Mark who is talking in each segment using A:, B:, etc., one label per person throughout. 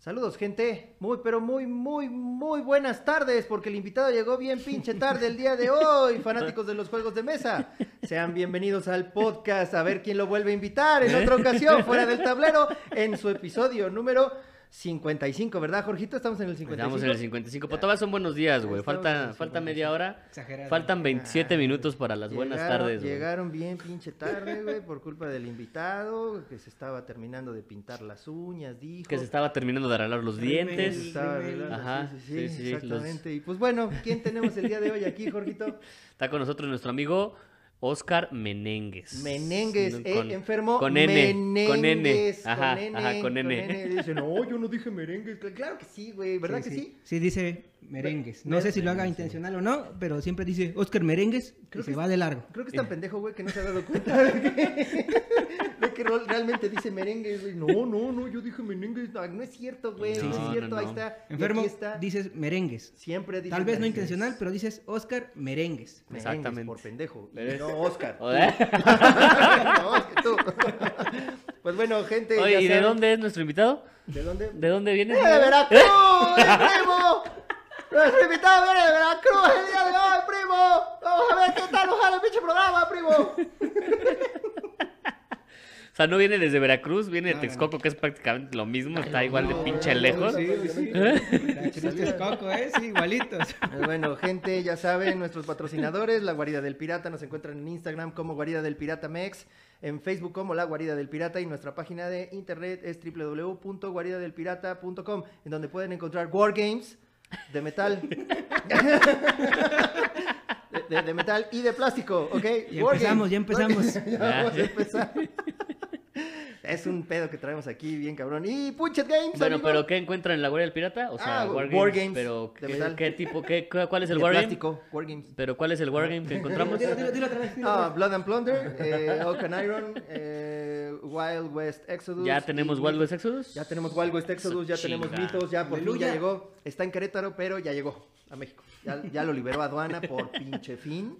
A: Saludos, gente. Muy, pero muy, muy, muy buenas tardes, porque el invitado llegó bien pinche tarde el día de hoy, fanáticos de los juegos de mesa. Sean bienvenidos al podcast, a ver quién lo vuelve a invitar en otra ocasión, fuera del tablero, en su episodio número 55, ¿verdad, Jorgito? Estamos en el 55.
B: Estamos en el 55. Pero todavía son buenos días, güey. Falta, falta media hora.
C: Exagerado.
B: Faltan 27 minutos para las buenas tardes, güey.
A: Llegaron bien pinche tarde, güey, por culpa del invitado, que se estaba terminando de pintar las uñas, dijo.
B: Que se estaba terminando de arreglar los
C: Rimel.
A: Se
B: dientes.
A: estaba arreglando,
B: Ajá,
A: sí, sí, sí,
B: sí, sí, los-
A: exactamente. Y pues bueno, ¿quién tenemos el día de hoy aquí, Jorgito?
B: Está con nosotros nuestro amigo Oscar Menengues.
A: Menengues,
B: No,
A: eh,
B: con-
A: enfermo.
B: Con N. Con N.
A: Menengues,
B: Ajá,
A: con N,
B: ajá, con N.
A: Dice, no, yo no dije merengues. Claro que sí, güey, ¿verdad que
C: sí,
A: sí?
C: Sí, dice merengues. No sé si lo haga intencional o no, pero siempre dice Oscar Merengues
A: Creo
C: y se
A: que
C: va de largo.
A: Creo que es tan pendejo, güey, que no se ha dado cuenta de que, de que realmente dice merengues, güey. No, no, no, yo dije merengues. No, no es cierto, güey, no, es cierto,
B: no,
A: ahí está.
C: Enfermo,
A: aquí está.
C: dices merengues.
A: Siempre dice
C: Tal vez no intencional, pero dices Oscar Merengues.
A: Merengues,
B: Exactamente.
A: por pendejo. Y no, Oscar.
B: ¿Joder?
A: no, que tú. pues bueno, gente.
B: Oye,
A: ya
B: ¿y de dónde es nuestro invitado?
A: ¿De dónde?
B: ¿De dónde viene?
A: ¡Viene de Veracruz, el primo! Nuestro invitado viene de Veracruz el día de hoy, primo. Vamos a ver qué tal sale el pinche programa, primo.
B: O sea, no viene desde Veracruz, viene de Texcoco, que es prácticamente lo mismo, está igual de pinche lejos.
C: Sí, sí. Chistes coco, ¿eh? Sí, igualitos.
A: Bueno, gente, ya saben, nuestros patrocinadores, La Guarida del Pirata, nos encuentran en Instagram como Guarida del Pirata Mex, en Facebook como La Guarida del Pirata y nuestra página de internet es www.guaridadelpirata.com, en donde pueden encontrar wargames de metal. De, de- de metal y de plástico, ¿ok?
C: Ya empezamos, ya empezamos.
A: Ya vamos a empezar. Es un pedo que traemos aquí, bien cabrón. Y Punchet Games,
B: Bueno,
A: amigo.
B: pero ¿qué encuentran en la Guardia del Pirata? O sea,
A: Ah,
B: Wargames,
A: Wargames
B: pero
A: de
B: ¿qué, tipo, qué, cu- cuál es el
A: de
B: Wargame?
A: plástico, Wargames.
B: Pero ¿cuál es el Wargame que encontramos?
C: Dilo, dilo, dilo otra vez. dilo
A: Ah. Blood and Plunder, eh, Oak and Iron, eh, Wild West Exodus.
B: ¿Ya tenemos
A: y
B: Wild West. Exodus?
A: Ya tenemos Wild West Exodus, ya tenemos mitos, ya por fin ya llegó. Está en Querétaro, pero ya llegó a México. Ya, ya lo liberó aduana por pinche fin.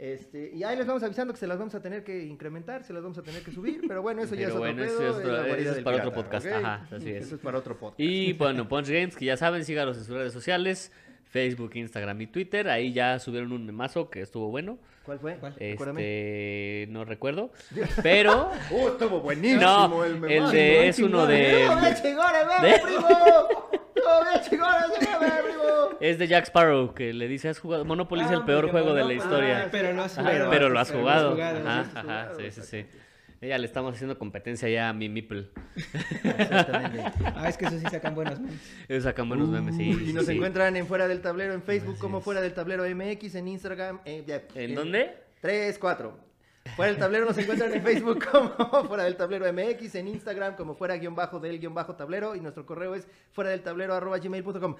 A: Este, y ahí les vamos avisando que se las vamos a tener que incrementar, se las vamos a tener que subir, pero bueno, eso ya es otro
B: bueno, eso
A: pedo,
B: es otro-
A: la guarida
B: eso es para otro podcast, ajá, así es.
A: Eso es para otro podcast.
B: Y bueno, Punch Games, que ya saben, síganos en sus redes sociales, Facebook, Instagram y Twitter. Ahí ya subieron un memazo que estuvo bueno.
A: ¿Cuál fue?
C: ¿Cuál?
A: Acuérdame.
B: Este, no recuerdo. Pero
A: ¡Oh, estuvo buenísimo
B: No,
A: el
B: el
A: memazo,
B: de-
A: ¿eh?
B: es uno de-
A: ¡Estuvo bien chingón el meme,
B: de-
A: ese meme, primo!
B: Es de Jack Sparrow, que le dice, has jugado, Monopoly es
C: Ah,
B: el peor
C: porque
B: juego de la historia.
C: Ah, pero lo has
B: Ajá,
C: jugado.
B: pero lo has
C: Pero
B: jugado.
C: lo has jugado,
B: Ajá, ajá, sí, sí, sí. Ya le estamos haciendo competencia ya a mi Meeple.
A: Exactamente.
C: Ah, es que eso sí sacan buenos memes.
B: Ellos sacan buenos memes, sí.
A: y
B: sí,
A: nos
B: sí.
A: encuentran en Fuera del Tablero en Facebook como Fuera del Tablero MX, en Instagram. eh, ya,
B: ¿En dónde?
A: 3, 4. Fuera del tablero nos encuentran en Facebook como Fuera del Tablero MX, en Instagram como Fuera guion bajo del guion bajo tablero y nuestro correo es fuera del tablero arroba gmail.com.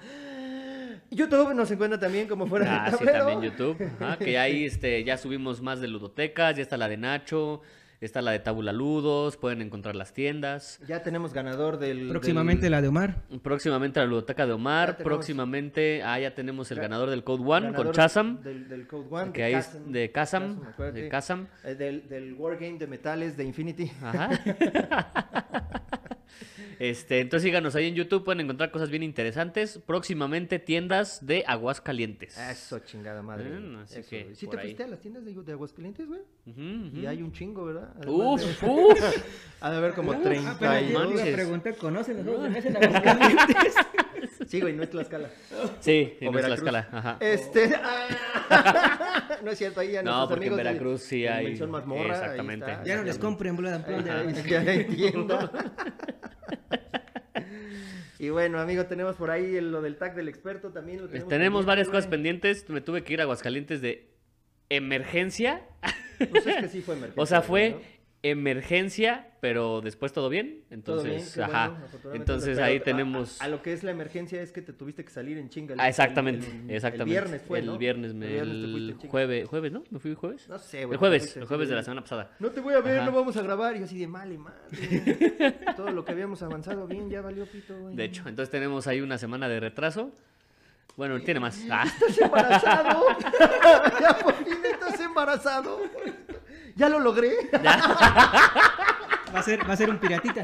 A: YouTube nos encuentra también como Fuera
B: Ah, sí,
A: Tablero.
B: también YouTube. Ajá, que ahí este, ya subimos más de ludotecas, ya está la de Nacho, está la de Tabula Ludos, pueden encontrar las tiendas.
A: Ya tenemos ganador del...
C: Próximamente
A: del-
C: la de Omar.
B: Próximamente la ludoteca de
A: Ya
B: Omar,
A: tenemos-
B: próximamente, ah, ya tenemos el
A: Ga-
B: ganador del Code One
A: ganador
B: con Chazam,
A: Del, del Code One.
B: que
A: de
B: ahí es de Kazam, de Kazam.
A: Eh, del, del Wargame de metales de Infinity.
B: Ajá. Este, entonces síganos ahí en YouTube, pueden encontrar cosas bien interesantes. Próximamente tiendas de Aguascalientes.
A: Eso, chingada madre.
B: Mm, así
A: Eso,
B: que.
A: ¿Sí te
B: ahí.
A: fuiste a las tiendas de, de Aguascalientes, güey?
B: Ujú, ujú.
A: Y hay un chingo, ¿verdad? Además
B: Uf,
A: de-
B: uf.
A: Ha de haber como
C: Ah,
A: 30
C: pero
A: y
C: yo te iba a
B: manches.
C: preguntar, ¿conocen los juegos de mesa en Aguascalientes?
A: Sí, güey, no es Tlaxcala.
B: Sí,
A: O
B: en
A: Veracruz.
B: Tlaxcala. Ajá.
A: Este. no es cierto, ahí ya
B: No,
A: nuestros
B: porque en
A: amigos
B: Veracruz sí hay-
A: Dimensión Mazmorra,
B: exactamente.
C: Ya no les compren Blood and Plunder.
A: Ya hay tienda. Y bueno, amigo, tenemos por ahí el- lo del tag del experto también. Lo
B: Tenemos,
A: tenemos,
B: varias cosas pendientes. Me tuve que ir a Aguascalientes de emergencia.
A: Pues es que sí fue emergencia.
B: O sea, fue
A: ¿no?
B: Emergencia, pero después todo bien.
A: Todo bien,
B: Entonces, ajá.
A: bueno,
B: Entonces ahí tenemos.
A: A, lo que es la emergencia es que te tuviste que salir en chinga.
B: Ah, exactamente,
A: el- el-
B: exactamente.
A: El viernes fue,
B: El
A: ¿no?
B: viernes, me-
A: El
B: jueves, jueves, ¿no? ¿Me fui el jueves?
A: No sé, güey.
B: el jueves,
A: fuiste
B: el jueves de la semana pasada.
A: No te voy a ver,
B: Ajá.
A: no vamos a grabar. Y yo así de mal y mal. Todo lo que habíamos avanzado bien ya valió pito, güey.
B: De hecho, entonces tenemos ahí una semana de retraso. Bueno, tiene más. Ah,
A: Estás embarazado. ya por fin estás embarazado. Ya lo logré.
C: Va a ser, va a ser un piratita.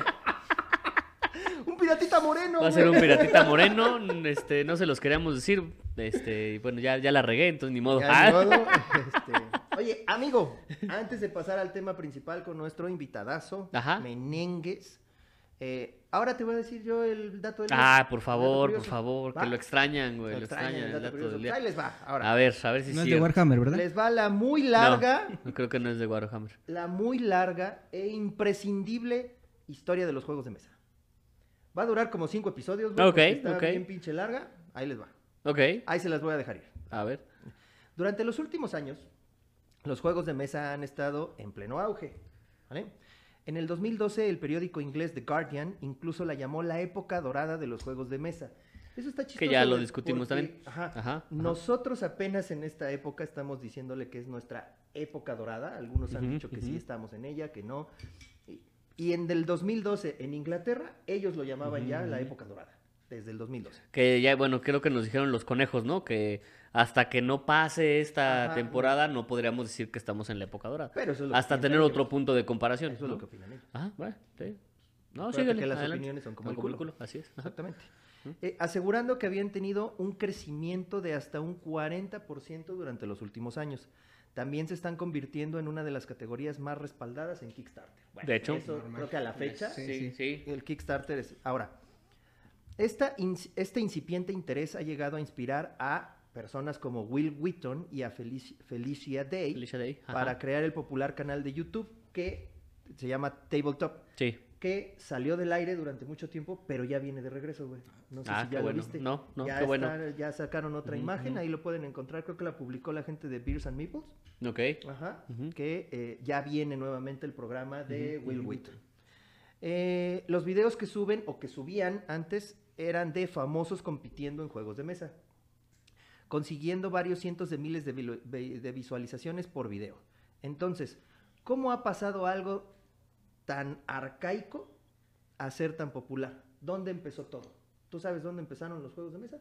A: Un piratita moreno.
B: Va a ser un piratita moreno. Este, no se los queríamos decir. Este, y bueno, ya, ya la regué, entonces ni modo.
A: Ya,
B: Ah.
A: ni modo, este, Oye, amigo, antes de pasar al tema principal con nuestro invitadazo,
B: Ajá.
A: Menengues, eh, ahora te voy a decir yo el dato del
B: Ah, por favor, por favor,
A: ¿Va?
B: que lo extrañan, güey,
A: Lo
B: lo
A: extrañan,
B: extrañan,
A: el
B: el
A: dato
B: dato
A: curioso.
B: del día.
A: Ahí les va, ahora.
B: A ver, a ver si
C: No es de Warhammer, ¿verdad?
A: Les va la muy larga,
B: No, creo que no es de Warhammer.
A: la muy larga e imprescindible historia de los juegos de mesa. Va a durar como cinco episodios, güey,
B: Ok,
A: está
B: ok.
A: bien pinche larga. Ahí les va.
B: Ok,
A: Ahí se las voy a dejar ir.
B: a ver.
A: Durante los últimos años, los juegos de mesa han estado en pleno auge. ¿vale? En el 2012, el periódico inglés The Guardian incluso la llamó la época dorada de los juegos de mesa. Eso está chistoso.
B: Que ya lo discutimos
A: porque,
B: también.
A: Ajá,
B: Ajá, ajá.
A: Nosotros apenas en esta época estamos diciéndole que es nuestra época dorada. Algunos han dicho que sí estamos en ella, que no. Y, y en el 2012, en Inglaterra, ellos lo llamaban ya la época dorada. Desde el 2012.
B: Que ya, bueno, creo que nos dijeron los conejos, ¿no? Que hasta que no pase esta
A: Ajá.
B: temporada no podríamos decir que estamos en la época dorada.
A: Pero eso es lo que
B: Hasta tener
A: ellos.
B: otro punto de comparación.
A: Eso es lo que opinan ellos.
B: Ajá, bueno, sí. No,
A: que las
B: adelante.
A: opiniones son como el culo.
B: así es. Ajá.
A: Exactamente. Eh, asegurando que habían tenido un crecimiento de hasta un 40% durante los últimos años. También se están convirtiendo en una de las categorías más respaldadas en Kickstarter. Bueno,
B: De hecho.
A: eso creo que a la fecha
C: Sí,
B: Sí, sí.
A: el Kickstarter es... Ahora, esta este incipiente interés ha llegado a inspirar a personas como Will Wheaton y a Felici- Felicia Day
B: Felicia Day. ajá.
A: para crear el popular canal de YouTube que se llama Tabletop
B: Sí.
A: que salió del aire durante mucho tiempo, pero ya viene de regreso, güey. No sé
B: Ah,
A: si ya
B: bueno.
A: lo viste.
B: No, no,
A: ya
B: qué bueno.
A: está- ya sacaron otra imagen, ahí lo pueden encontrar, creo que la publicó la gente de Beers and Meeples,
B: Ok.
A: ajá, que eh, ya viene nuevamente el programa de Will. Wheaton. Eh, los videos que suben o que subían antes eran de famosos compitiendo en juegos de mesa, consiguiendo varios cientos de miles de, visualizaciones por video. Entonces, ¿cómo ha pasado algo tan arcaico a ser tan popular? ¿Dónde empezó todo? ¿Tú sabes dónde empezaron los juegos de mesa?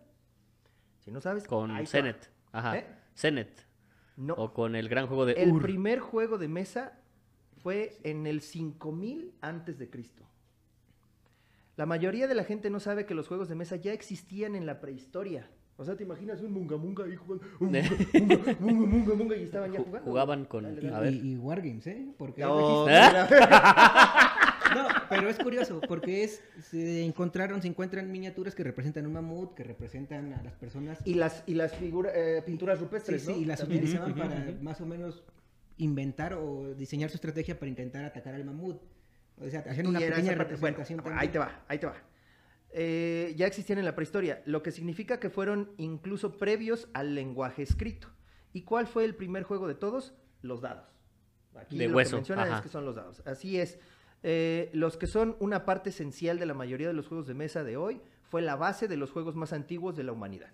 A: Si no sabes,
B: Con. Zenet. Ajá.
A: ¿Eh?
B: Zenet.
A: No.
B: O con el gran juego de
A: El
B: Ur.
A: primer juego de mesa fue en el 5000 antes de Cristo. La mayoría de la gente no sabe que los juegos de mesa ya existían en la prehistoria. O sea, ¿te imaginas un munga munga ahí jugando? Munga, munga, munga, munga, munga, y estaban ya
B: Ju-
A: jugando.
B: jugaban con-
C: Y.
B: A ver.
C: y- y Wargames, ¿eh? Porque
A: No.
C: No, pero es curioso, porque es, se encontraron, se encuentran miniaturas que representan un mamut, que representan a las personas.
A: Y las, y las figuras, eh, pinturas
C: Sí,
A: rupestres,
C: sí,
A: ¿no?
C: y las
A: También.
C: utilizaban para más o menos inventar o diseñar su estrategia para intentar atacar al mamut. O sea, hacían una pequeña representación
A: bueno, ahí te va, ahí te va. Eh, ya existían en la prehistoria, lo que significa que fueron incluso previos al lenguaje escrito. ¿Y cuál fue el primer juego de todos? Los dados. Aquí
B: De
A: lo
B: hueso,
A: que mencionan es que son los dados. Así es. Eh, los que son una parte esencial de la mayoría de los juegos de mesa de hoy fue la base de los juegos más antiguos de la humanidad.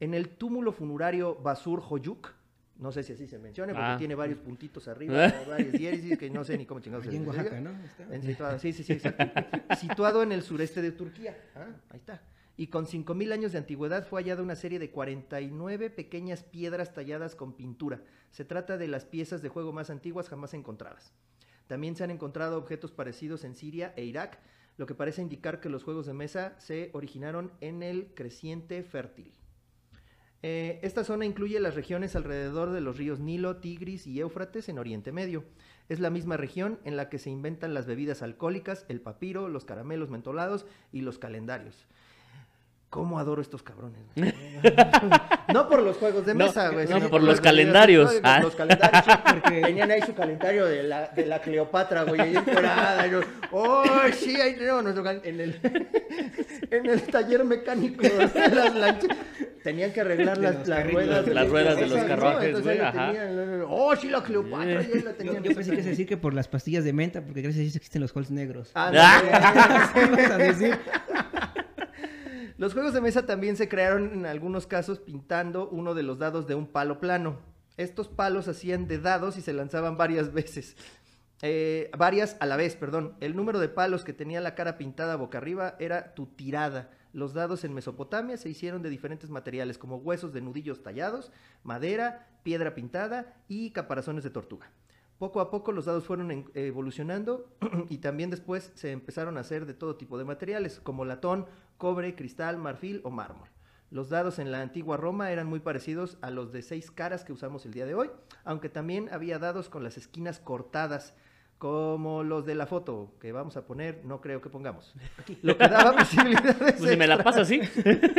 A: En el túmulo funerario Basur Hoyuk, no sé si así se menciona, porque
B: Ah.
A: tiene varios puntitos arriba, varias diéresis, que no sé ni cómo chingados
C: Allí en
A: se
C: Oaxaca,
A: diga.
C: ¿no? Está.
A: En situado, sí, sí, sí, exacto. Situado en el sureste de Turquía. Ah, ahí está. Y con 5.000 años de antigüedad fue hallada una serie de 49 pequeñas piedras talladas con pintura. Se trata de las piezas de juego más antiguas jamás encontradas. También se han encontrado objetos parecidos en Siria e Irak, lo que parece indicar que los juegos de mesa se originaron en el creciente fértil. Eh, esta zona incluye las regiones alrededor de los ríos Nilo, Tigris y Éufrates en Oriente Medio. Es la misma región en la que se inventan las bebidas alcohólicas, el papiro, los caramelos mentolados y los calendarios. ¿Cómo adoro estos cabrones? no por los juegos de
B: No,
A: mesa, güey.
B: no, por los calendarios.
A: alcohólicas,
B: Ah.
A: Los calendarios,
C: Porque-
A: tenían ahí su calendario de la, de la Cleopatra, güey, ahí yo, ¡Oh, sí! Ahí tenemos nuestro en el, en el taller mecánico de las lanchas. Tenían que arreglar las, ruedas. de
B: Las ruedas de los
A: ¿no?
B: carruajes, güey, ajá.
A: tenían, ¡Oh, sí, la Cleopatra! y ahí la
C: Yo,
A: tenían.
C: yo pensé que se decir que por las pastillas de menta, porque gracias a eso existen los halls negros.
A: Ah,
C: ¿Qué ibas a decir?
A: Los juegos de mesa también se crearon en algunos casos pintando uno de los dados de un palo plano. Estos palos hacían de dados y se lanzaban varias veces. Eh, varias a la vez, perdón. El número de palos que tenía la cara pintada boca arriba era tu tirada. Los dados en Mesopotamia se hicieron de diferentes materiales como huesos de nudillos tallados, madera, piedra pintada y caparazones de tortuga. Poco a poco los dados fueron evolucionando y también después se empezaron a hacer de todo tipo de materiales, como latón, cobre, cristal, marfil o mármol. Los dados en la antigua Roma eran muy parecidos a los de seis caras que usamos el día de hoy, aunque también había dados con las esquinas cortadas, como los de la foto que vamos a poner, no creo que pongamos. Lo que daba posibilidades.
B: Pues si me la pasa así.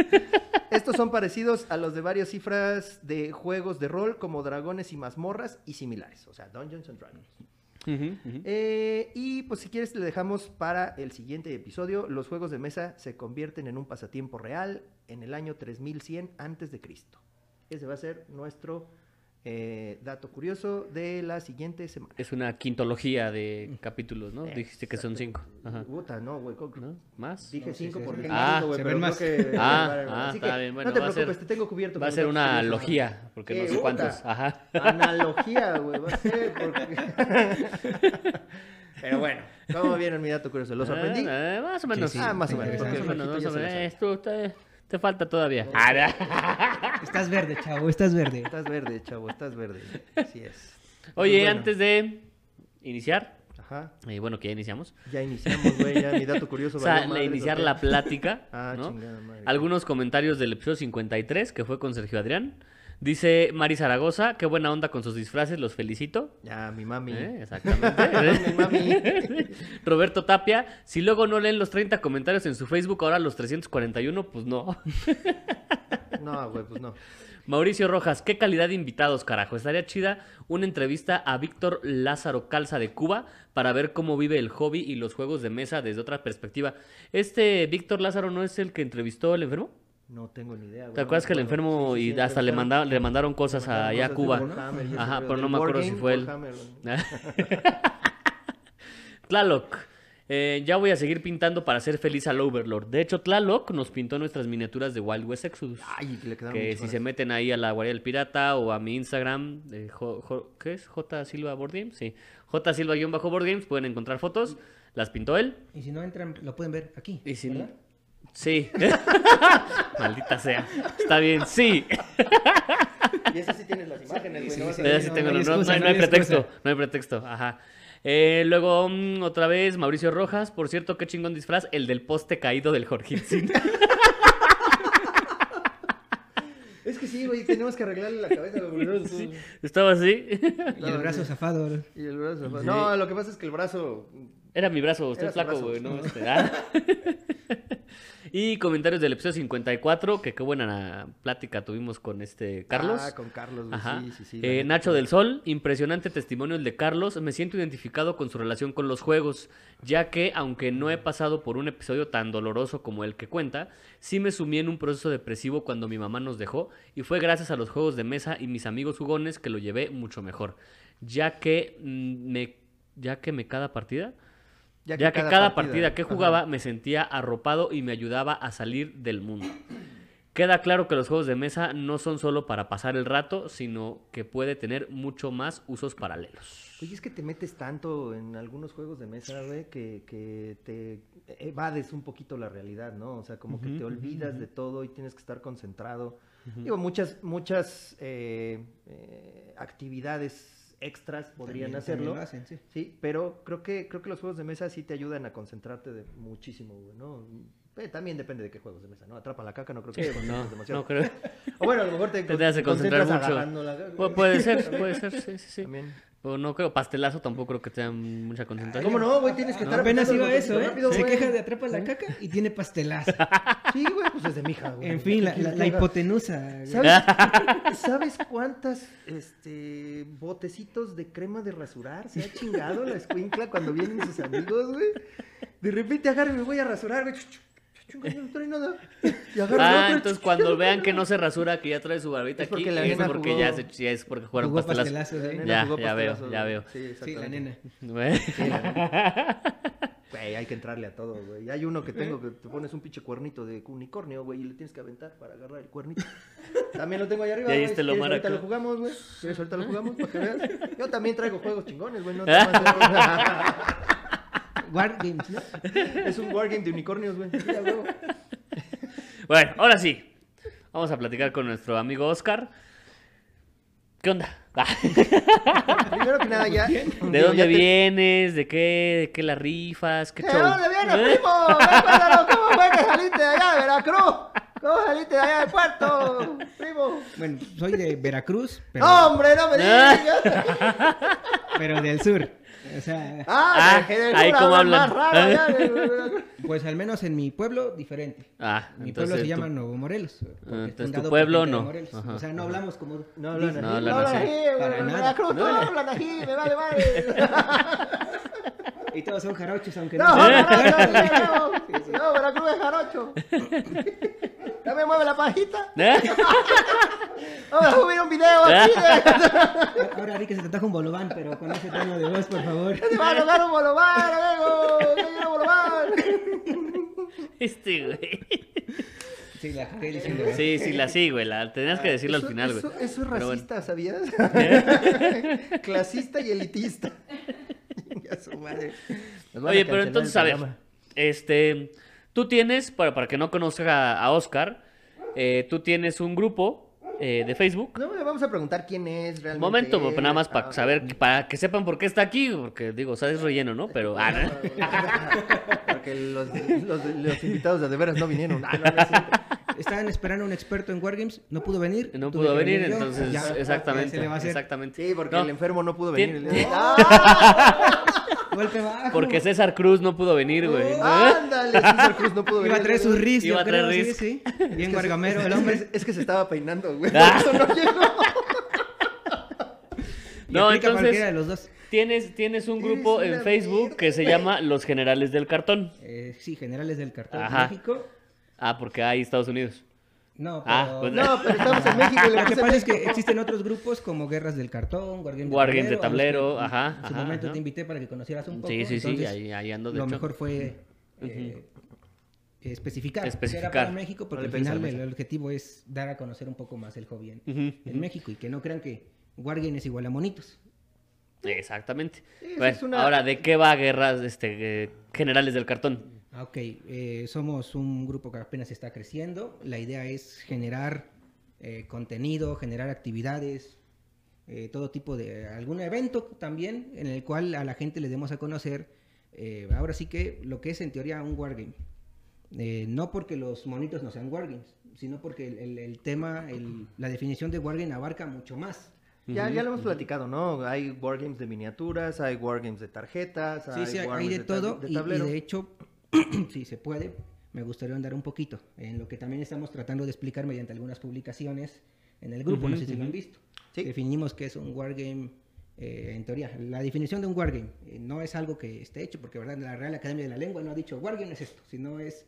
A: Estos son parecidos a los de varias cifras de juegos de rol como Dragones y Mazmorras y similares, o sea, Dungeons and Dragons. Eh, y pues si quieres le dejamos para el siguiente episodio. Los juegos de mesa se convierten en un pasatiempo real en el año 3100 antes de Cristo. Ese va a ser nuestro eh, dato curioso de la siguiente semana.
B: Es una quintología de capítulos, ¿no? Dijiste que son cinco. Ajá.
A: Puta, no, güey.
B: ¿No? ¿Más?
A: Dije
C: No, sí,
A: cinco
C: sí,
A: por
C: sí.
B: Ah,
A: güey,
C: se
A: pero
C: ven más.
A: que-
B: Ah, ah,
A: así
B: está
A: que
B: bien, bueno,
A: no te
B: va a ser-
A: preocupes, te tengo cubierto.
B: Va a ser una
A: curiosos.
B: logía, porque no sé
A: puta.
B: cuántos. Ajá.
A: Analogía, güey, va a ser porque... Pero bueno, ¿cómo vieron mi dato curioso? ¿Lo sorprendí?
B: Eh, eh, más o menos.
C: Sí, sí,
A: Ah, más o
C: sí,
A: menos,
C: sí,
A: porque
C: sí,
B: Más o menos,
A: Jorgito
B: más te, falta todavía. Ah,
C: Estás verde, chavo, estás verde.
A: Estás verde, chavo, estás verde. Así es.
B: Oye,
A: Pues bueno.
B: antes de iniciar,
A: Ajá,
B: eh, bueno, que ya iniciamos,
A: ya iniciamos, güey, ya mi dato curioso.
B: o sea,
A: madres,
B: iniciar la plática,
A: Ah,
B: ¿no?
A: chingada madre.
B: Algunos comentarios del episodio 53, que fue con Sergio Adrián. Dice Mari Zaragoza, qué buena onda con sus disfraces, los felicito.
A: Ya, mi mami.
B: Eh, Exactamente.
A: Mi mami.
B: Roberto Tapia, si luego no leen los 30 comentarios en su Facebook, ahora los 341, pues no.
A: No, güey, pues no.
B: Mauricio Rojas, qué calidad de invitados, carajo. Estaría chida una entrevista a Víctor Lázaro Calza de Cuba para ver cómo vive el hobby y los juegos de mesa desde otra perspectiva. ¿Este Víctor Lázaro no es el que entrevistó al enfermo?
A: No tengo ni idea, güey.
B: ¿Te acuerdas que el enfermo y hasta le, manda- le mandaron cosas allá a Cuba? Ajá, pero no me acuerdo si fue él. Tlaloc. eh, ya voy a seguir pintando para hacer feliz al Overlord. De hecho, Tlaloc nos pintó nuestras miniaturas de Wild West Exodus.
A: Ay, que le quedaron
B: que si se meten ahí a la guardia del pirata o a mi Instagram, eh, jo- jo- ¿qué es? J Silva Board Games, sí. J Silva-Board Games, pueden encontrar fotos. Las pintó él.
C: Y si no entran, lo pueden ver aquí.
B: Y si
C: ¿verdad?
B: Sí. Maldita sea. Está bien, sí.
A: Y ese sí tienes las imágenes, güey. no
C: sí,
B: sí
C: no,
B: tengo-
C: no
B: no,
C: hay
B: no-
C: excusa,
B: no hay-
C: no
B: no hay
C: hay
B: pretexto. No hay pretexto. Ajá. Eh, luego, mm, otra vez, Mauricio Rojas. Por cierto, qué chingón disfraz. El del poste caído del Jorgitzin.
A: Es que sí, güey, tenemos que arreglarle la cabeza, no,
B: Sí, Estaba así.
C: Y el brazo zafado.
A: Y el brazo. No, lo que pasa es que el brazo.
B: Era mi brazo,
A: su
B: flaco, güey, ¿no? Este, ah. Y comentarios del episodio 54, que qué buena plática tuvimos con este Carlos.
A: Ah, con Carlos.
B: Ajá.
A: Sí, sí, sí.
B: Eh, Nacho del Sol, impresionante testimonio el de Carlos. Me siento identificado con su relación con los juegos, ya que, aunque no he pasado por un episodio tan doloroso como el que cuenta, sí me sumí en un proceso depresivo cuando mi mamá nos dejó, y fue gracias a los juegos de mesa y mis amigos jugones que lo llevé mucho mejor, ya que mm, me, ya que me cada partida. Ya que, cada, partida, que
A: ajá.
B: jugaba me sentía arropado y me ayudaba a salir del mundo. Queda claro que los juegos de mesa no son solo para pasar el rato, sino que puede tener mucho más usos paralelos.
A: Oye, es que te metes tanto en algunos juegos de mesa, güey, que, que te evades un poquito la realidad, ¿no? O sea, como que te olvidas de todo y tienes que estar concentrado. Digo, muchas, muchas eh, eh, actividades extras podrían
C: También-
A: hacerlo.
C: también lo hacen, sí.
A: Sí, pero creo que, creo que los juegos de mesa sí te ayudan a concentrarte de muchísimo, güey, ¿no? Eh, también depende de qué juegos de mesa, ¿no? Atrapa la caca, no creo que
B: Sí,
A: te
B: no,
A: demasiado.
B: no creo.
A: O bueno, a lo mejor te,
B: Te hace
A: te
B: concentrar
A: concentras
B: mucho.
A: la
B: puede ser, puede ser, sí, sí, sí.
A: También.
B: O no creo, pastelazo tampoco creo que tenga mucha concentración.
A: ¿Cómo no, güey? Tienes que estar
C: Apenas iba eso, ¿eh?
A: rápido,
C: Se
A: güey.
C: queja de atrapa la caca y tiene pastelazo.
A: Sí, güey, pues es de mi hija, güey.
C: En fin, la, hipotenusa. güey.
A: ¿Sabes, ¿Sabes cuántas este, botecitos de crema de rasurar se ha chingado la escuincla cuando vienen sus amigos, güey? De repente agarra y me voy a rasurar, güey. No trae nada. Y agarra
B: Ah,
A: otro,
B: entonces cuando vean que no se rasura, que ya trae su barbita
A: Es porque
B: aquí,
A: la
B: es porque
A: jugó-
B: ya, se, ya es porque jugaron
C: Jugó
B: pastelazo.
C: pastelazo,
A: La
C: ¿eh?
B: Ya, ya veo, ya veo.
A: Sí,
C: Sí, la nena.
B: Güey.
A: Sí, la nena. Güey, hay que entrarle a todo, güey. Hay uno que tengo que te pones un pinche cuernito de unicornio, güey, y le tienes que aventar para agarrar el cuernito. También lo tengo ahí arriba,
B: Y ahí
A: güey.
B: está
A: Si
B: lo
A: quieres, ahorita lo jugamos, güey. ¿Quieres ahorita lo jugamos para que veas? Yo también traigo juegos chingones, güey. No nada más
C: War Games, ¿no?
A: es- un wargame de unicornios, güey.
B: Bueno, ahora sí. Vamos a platicar con nuestro amigo Oscar. ¿Qué onda? Ah,
A: Primero que nada, ya.
B: ¿De
A: digo,
B: dónde
A: ya te-
B: vienes? ¿De qué, de qué las rifas? ¿Qué
A: ¿De
B: show?
A: dónde vienes,
B: ¿Eh?
A: primo? ¿Cómo fue que saliste de allá de Veracruz? ¿Cómo saliste de allá del puerto, primo?
C: Bueno, soy de Veracruz, pero,
A: ¡No, hombre, no me
B: Ah.
A: digas!
C: pero del sur. O sea,
A: Ah,
B: Ah, ahí
A: hablan raro
C: pues al menos en mi pueblo, diferente.
B: Ah,
C: Mi pueblo se
B: tú-
C: llama Nuevo Morelos.
B: Ah,
C: es
B: entonces tu pueblo no. Ajá.
C: O sea, no hablamos como.
A: No hablan así,
B: No
A: no
B: hablan así.
A: no
C: No.
A: hablan así, me vale madre.
C: Y todos son jarochos, aunque
A: No,
C: no.
A: no, no, no, no, no, Veracruz es jarocho. Ya me mueve la pajita.
B: ¿Eh?
A: Vamos a subir un video aquí de...
C: Ahora vi que se te ataja un bolobán, pero con ese tono de voz, por favor.
A: Se va a tocar un bolomar, amigo. Que quiero bolomar.
B: Este, güey.
C: Sí, la.
B: Sí, sí, la sí, güey. La tenías que decirlo al
A: Eso-
B: final, güey.
A: Eso, eso es
B: bueno.
A: racista, ¿sabías? Clasista y elitista. Ya su madre.
B: Oye, pero entonces, a ver, este, tú tienes, para, para que no conozca a Oscar, eh, tú tienes un grupo eh, de Facebook.
A: No, le vamos a preguntar quién es realmente.
B: Un momento,
A: él.
B: pues, nada más para
A: Ah,
B: saber, que- para que sepan por qué está aquí, porque digo, sabes relleno, ¿no? Pero, ah, no.
A: Porque los, los, los invitados de, de veras no vinieron. Ah, no, no es cierto.
C: Estaban esperando a un experto en Wargames, no pudo venir.
B: no pudo venir, entonces,
C: Ya, ¿qué
B: exactamente,
C: se le va a hacer?
B: exactamente.
A: Sí, porque
B: No,
A: el enfermo no pudo
B: Tien-
A: venir. Le-.
C: Golpe bajo.
B: Porque César Cruz no pudo venir, güey.
A: Ándale, César Cruz no pudo venir.
C: Iba a traer su ris,
B: Iba a traer
C: creo, sí, sí. Bien
A: Es que
C: guargamero
A: se-
C: el hombre.
A: Es, es que se estaba peinando, güey.
B: Ah.
A: Por eso no llegó.
B: No,
C: cualquiera de
B: entonces,
C: los dos.
B: tienes, tienes un grupo en Facebook
A: mierda.
B: que se llama Los Generales del Cartón.
C: Eh, sí, generales del cartón de
B: Ajá.
C: México.
B: Ah, porque hay Estados Unidos.
C: No, pero...
B: Ah, pues
A: No, pero estamos en México y
C: Lo que pasa es que existen otros grupos como Guerras del Cartón, Wargames de
B: Wargames de
C: tablero.
B: tablero,
C: que
B: ajá,
C: En su
B: ajá,
C: momento
B: ajá.
C: te invité para que conocieras un poco.
B: Sí, sí, sí, ahí, ahí ando de
C: Lo
B: hecho.
C: mejor fue eh, especificar,
B: Especificar.
C: que era para México, porque
A: No
C: al final el objetivo es dar a conocer un poco más el hobby en. México y que no crean que Wargame es igual a monitos.
B: Exactamente.
A: Sí, esa
B: Bueno,
A: es una-
B: ahora, ¿de qué va Guerras este, eh, Generales del Cartón?
C: Ah, Ok, eh, somos un grupo que apenas está creciendo. La idea es generar eh, contenido, generar actividades, eh, todo tipo de algún evento también en el cual a la gente le demos a conocer ahora sí que lo que es en teoría un wargame. No porque los monitos no sean wargames, sino porque el, el- el tema, el- la definición de wargame abarca mucho más.
A: Ya, ya lo hemos platicado, ¿no? Hay wargames de miniaturas, hay wargames de tarjetas,
C: Sí,
A: hay
C: sí, hay de
A: de
C: todo
A: de
C: y- y, de hecho, si se puede, me gustaría andar un poquito en lo que también estamos tratando de explicar mediante algunas publicaciones en el grupo, no sé si lo han visto.
A: Sí.
C: Definimos qué es un wargame eh, en teoría. La definición de un wargame eh, no es algo que esté hecho, porque verdad la Real Academia de la Lengua no ha dicho wargame es esto, sino es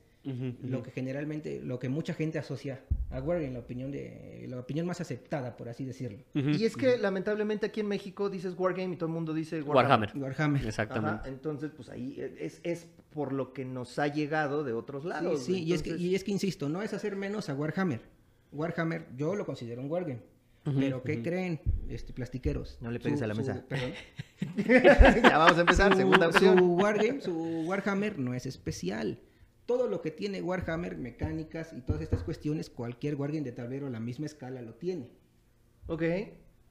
C: Lo que generalmente, lo que mucha gente asocia a wargame, la opinión de, la opinión más aceptada, por así decirlo.
A: Y es que lamentablemente aquí en México dices wargame y todo el mundo dice
B: Warhammer.
A: Warhammer.
C: Warhammer.
B: Exactamente.
A: Ajá, entonces, pues ahí es, es por lo que nos ha llegado de otros lados.
C: sí, y, es que, y es que insisto, no es hacer menos a Warhammer. Warhammer, yo lo considero un wargame. Pero ¿qué creen, este, plastiqueros?
A: No le pegues a la mesa.
C: perdón.
A: ya vamos a empezar,
C: Su-
A: segunda opción.
C: Su Wargame, su Warhammer no es especial. Todo lo que tiene Warhammer, mecánicas y todas estas cuestiones, cualquier Wargame de tablero a la misma escala lo tiene.
A: Ok.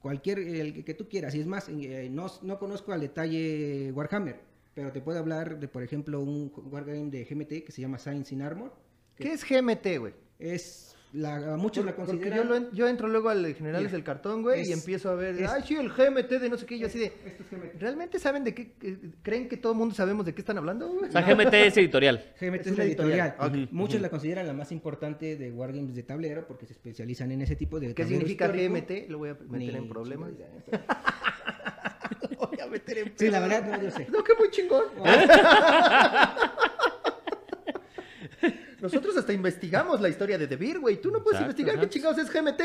C: Cualquier, el que- que tú quieras. Y es más, eh, no, no conozco al detalle Warhammer, pero te puedo hablar de, por ejemplo, un Wargame de GMT que se llama Science in Armor.
A: ¿Qué es GMT, güey?
C: Es, la, muchos la
A: Porque
C: consideran...
A: yo, lo yo entro luego al Generales del Cartón, güey, y empiezo a ver,
C: es-
A: ay, sí, el GMT de no sé qué, y yo así de,
C: Esto es GMT.
A: ¿realmente saben de qué, creen que todo el mundo sabemos de qué están hablando, güey?
B: O sea, GMT es editorial.
C: GMT
A: Es
C: la
A: editorial.
C: Muchos la consideran la más importante de Wargames de tablero porque se especializan en ese tipo de
A: ¿Qué significa
C: histórico.
A: GMT? Lo voy a meter
C: Ni
A: en problemas. Lo voy a meter en
C: Sí, la
A: problemas.
C: verdad, no, yo sé.
A: No, que muy chingón. Nosotros hasta investigamos la historia de The Beer, güey. Tú no puedes
B: Exacto,
A: investigar qué chingados es GMT.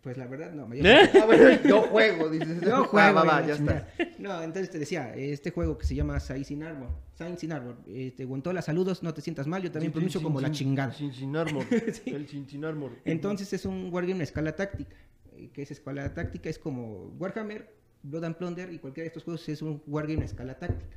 C: Pues la verdad, no. Yo,
B: ¿Eh?
A: Ah, bueno, yo juego, dices.
C: yo
A: Ah,
C: juego.
A: va, va,
C: y
A: ya está.
C: No, entonces te decía, este juego que se llama Science in Armor. Science in Armor. Este, Guantola, saludos, no te sientas mal. Yo también pronuncio como la chingada.
A: Cincin Armor. El Cincin Armor.
C: Entonces es un Wargame a escala táctica. Eh, ¿Qué es escala táctica? Es como Warhammer, Blood and Plunder y cualquiera de estos juegos es un Wargame a escala táctica.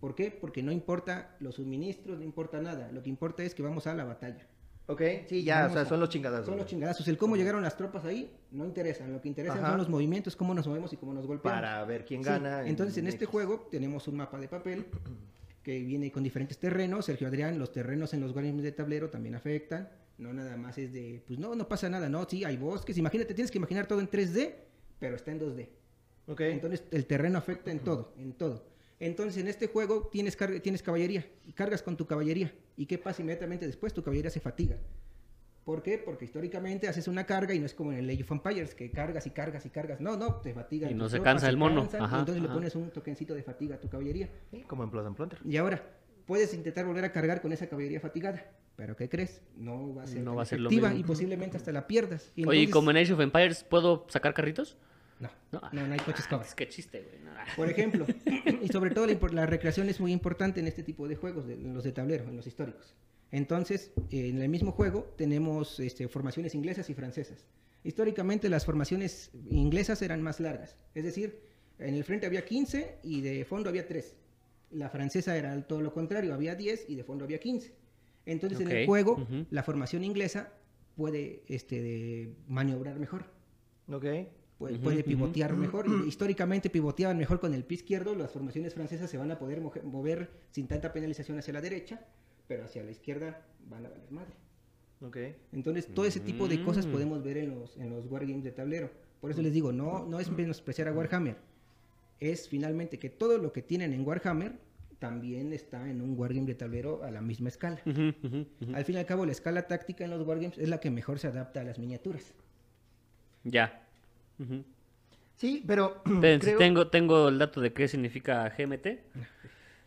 C: ¿Por qué? Porque no importa los suministros, no importa nada. Lo que importa es que vamos a la batalla.
A: Ok, sí, ya, o sea,
C: a-
A: son los chingadazos.
C: Son los chingadazos. El cómo llegaron las tropas ahí no interesa. Lo que interesa
A: Ajá.
C: son los movimientos, cómo nos movemos y cómo nos golpeamos.
A: Para ver quién
C: Sí,
A: gana.
C: Entonces, en este
A: X.
C: juego tenemos un mapa de papel que viene con diferentes terrenos. Sergio Adrián, los terrenos en los guardianes de tablero también afectan. No nada más es de, pues no, no pasa nada, no, sí, hay bosques. Imagínate, tienes que imaginar todo en 3D, pero está en 2D.
A: Ok.
C: Entonces, el terreno afecta en todo, en todo. Entonces, en este juego tienes, carga- tienes caballería y cargas con tu caballería. ¿Y qué pasa inmediatamente después? Tu caballería se fatiga. ¿Por qué? Porque históricamente haces una carga y no es como en el Age of Empires que cargas y cargas y cargas. No, no, te fatiga.
B: Y no se cansa el mono. Ajá,
C: entonces le pones un toquencito de fatiga a tu caballería.
A: Sí, como en Blood and Plunder.
C: Y ahora, puedes intentar volver a cargar con esa caballería fatigada. Pero ¿qué crees? No va a ser,
B: No va a ser lo
C: efectiva
B: mismo.
C: y posiblemente hasta la pierdas. Y
B: Oye, ¿y
C: entonces-
B: como en Age of Empires puedo sacar carritos?
C: No,
B: No.
C: no, no hay coches cobras.
B: Es que chiste, güey. no.
C: Por ejemplo, y sobre todo la, la recreación es muy importante en este tipo de juegos, de, en los de tablero, en los históricos. Entonces, eh, en el mismo juego tenemos este, formaciones inglesas y francesas. Históricamente las formaciones inglesas eran más largas, es decir, en el frente había 15 y de fondo había 3. La francesa era todo lo contrario, había 10 y de fondo había 15. Entonces en el juego
B: ujú.
C: la formación inglesa puede este, de maniobrar mejor
A: Ok.
C: Puede,
B: Ujú,
C: puede
B: ujú.
C: pivotear mejor. y Históricamente pivoteaban mejor con el pie izquierdo. Las formaciones francesas se van a poder mover sin tanta penalización hacia la derecha, pero hacia la izquierda van a valer madre.
A: Ok.
C: Entonces, todo ese tipo de cosas
B: Mm.
C: podemos ver en los, en los wargames de tablero. Por eso les digo, no, no es menospreciar a Warhammer. Es finalmente que todo lo que tienen en Warhammer también está en un wargame de tablero a la misma escala.
B: Ujú, ujú, ujú.
C: Al fin y al cabo, la escala táctica en los wargames es la que mejor se adapta a las miniaturas.
B: Ya.
A: Sí, pero.
B: Espérense,
A: creo-
B: tengo, tengo el dato de qué significa GMT.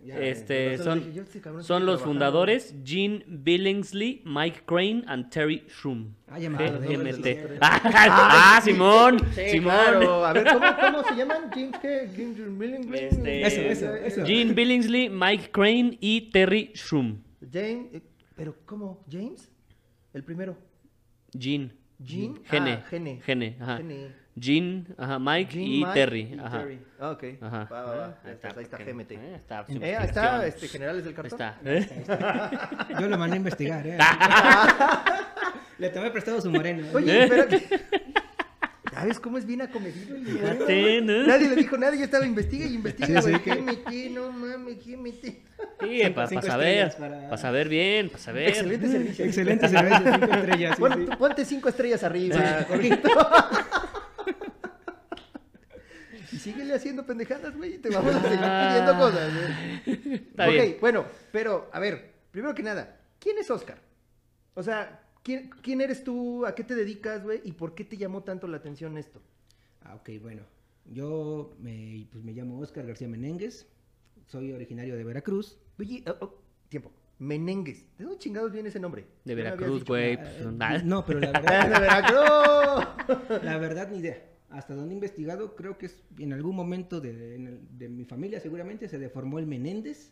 C: Ya,
B: este,
A: razón
B: son,
A: dije, este
B: son los
A: trabajando.
B: fundadores Gene Billingsley, Mike Crane and Terry Shroom.
C: Ah, ya me
B: GMT. Ah, Simón,
A: Sí,
B: Simón.
A: claro. A ver, ¿cómo, cómo se llaman? James, ¿qué? James Billing-
B: Este,
C: Eso, eso, eso.
B: Gene Billingsley, Mike Crane y Terry Shroom.
A: James. eh, ¿Pero cómo? ¿James? El primero.
B: Gene.
A: Gene.
B: Gene.
A: Ah, Gene.
B: Gene, ajá.
A: Gene.
B: Gene, ajá, Mike y
A: Mike
B: Terry.
A: y
B: ajá.
A: Terry. Ah, ok.
B: Ajá.
A: Va, va, va.
B: Ah,
A: Ahí está, ahí está GMT.
B: eh, está
A: Eh, ahí está, este, generales del
B: Ahí
A: cartón.
B: está. ¿eh?
C: Yo lo mandé a investigar, ¿eh? Le tomé prestado su moreno. ¿eh?
A: Oye, espérate. ¿Ya ves cómo es bien acomedido el moreno?
B: ¿no?
A: Nadie le dijo nada, yo estaba investiga y investiga,
C: Sí,
A: güey.
C: sí,
A: GMT, no mames, GMT.
B: Sí, para
C: cinco
B: saber.
C: para-
B: Para saber bien, para saber.
A: Excelente servicio.
C: Excelente servicio, cinco estrellas. sí,
A: Bueno,
C: sí.
A: ponte cinco estrellas arriba, Jorgito. y síguele haciendo pendejadas, güey, y te vamos a seguir pidiendo cosas, güey.
B: Está
A: ok,
B: bien.
A: bueno, pero, a ver, primero que nada, ¿quién es Oscar? O sea, ¿quién, quién eres tú? ¿A qué te dedicas, güey? ¿Y por qué te llamó tanto la atención esto?
C: Ah, ok, bueno. Yo me, pues, me llamo Oscar García Menéndez. Soy originario de Veracruz.
A: Oye, oh, oh, tiempo. Menengues. ¿De dónde chingados viene ese nombre?
B: De Veracruz, güey. pues.
C: No, pero la
A: ¡Ah,
C: verdad,
A: de Veracruz!
C: la verdad ni idea. Hasta donde he investigado, creo que es en algún momento de, el- de mi familia seguramente se deformó el Menéndez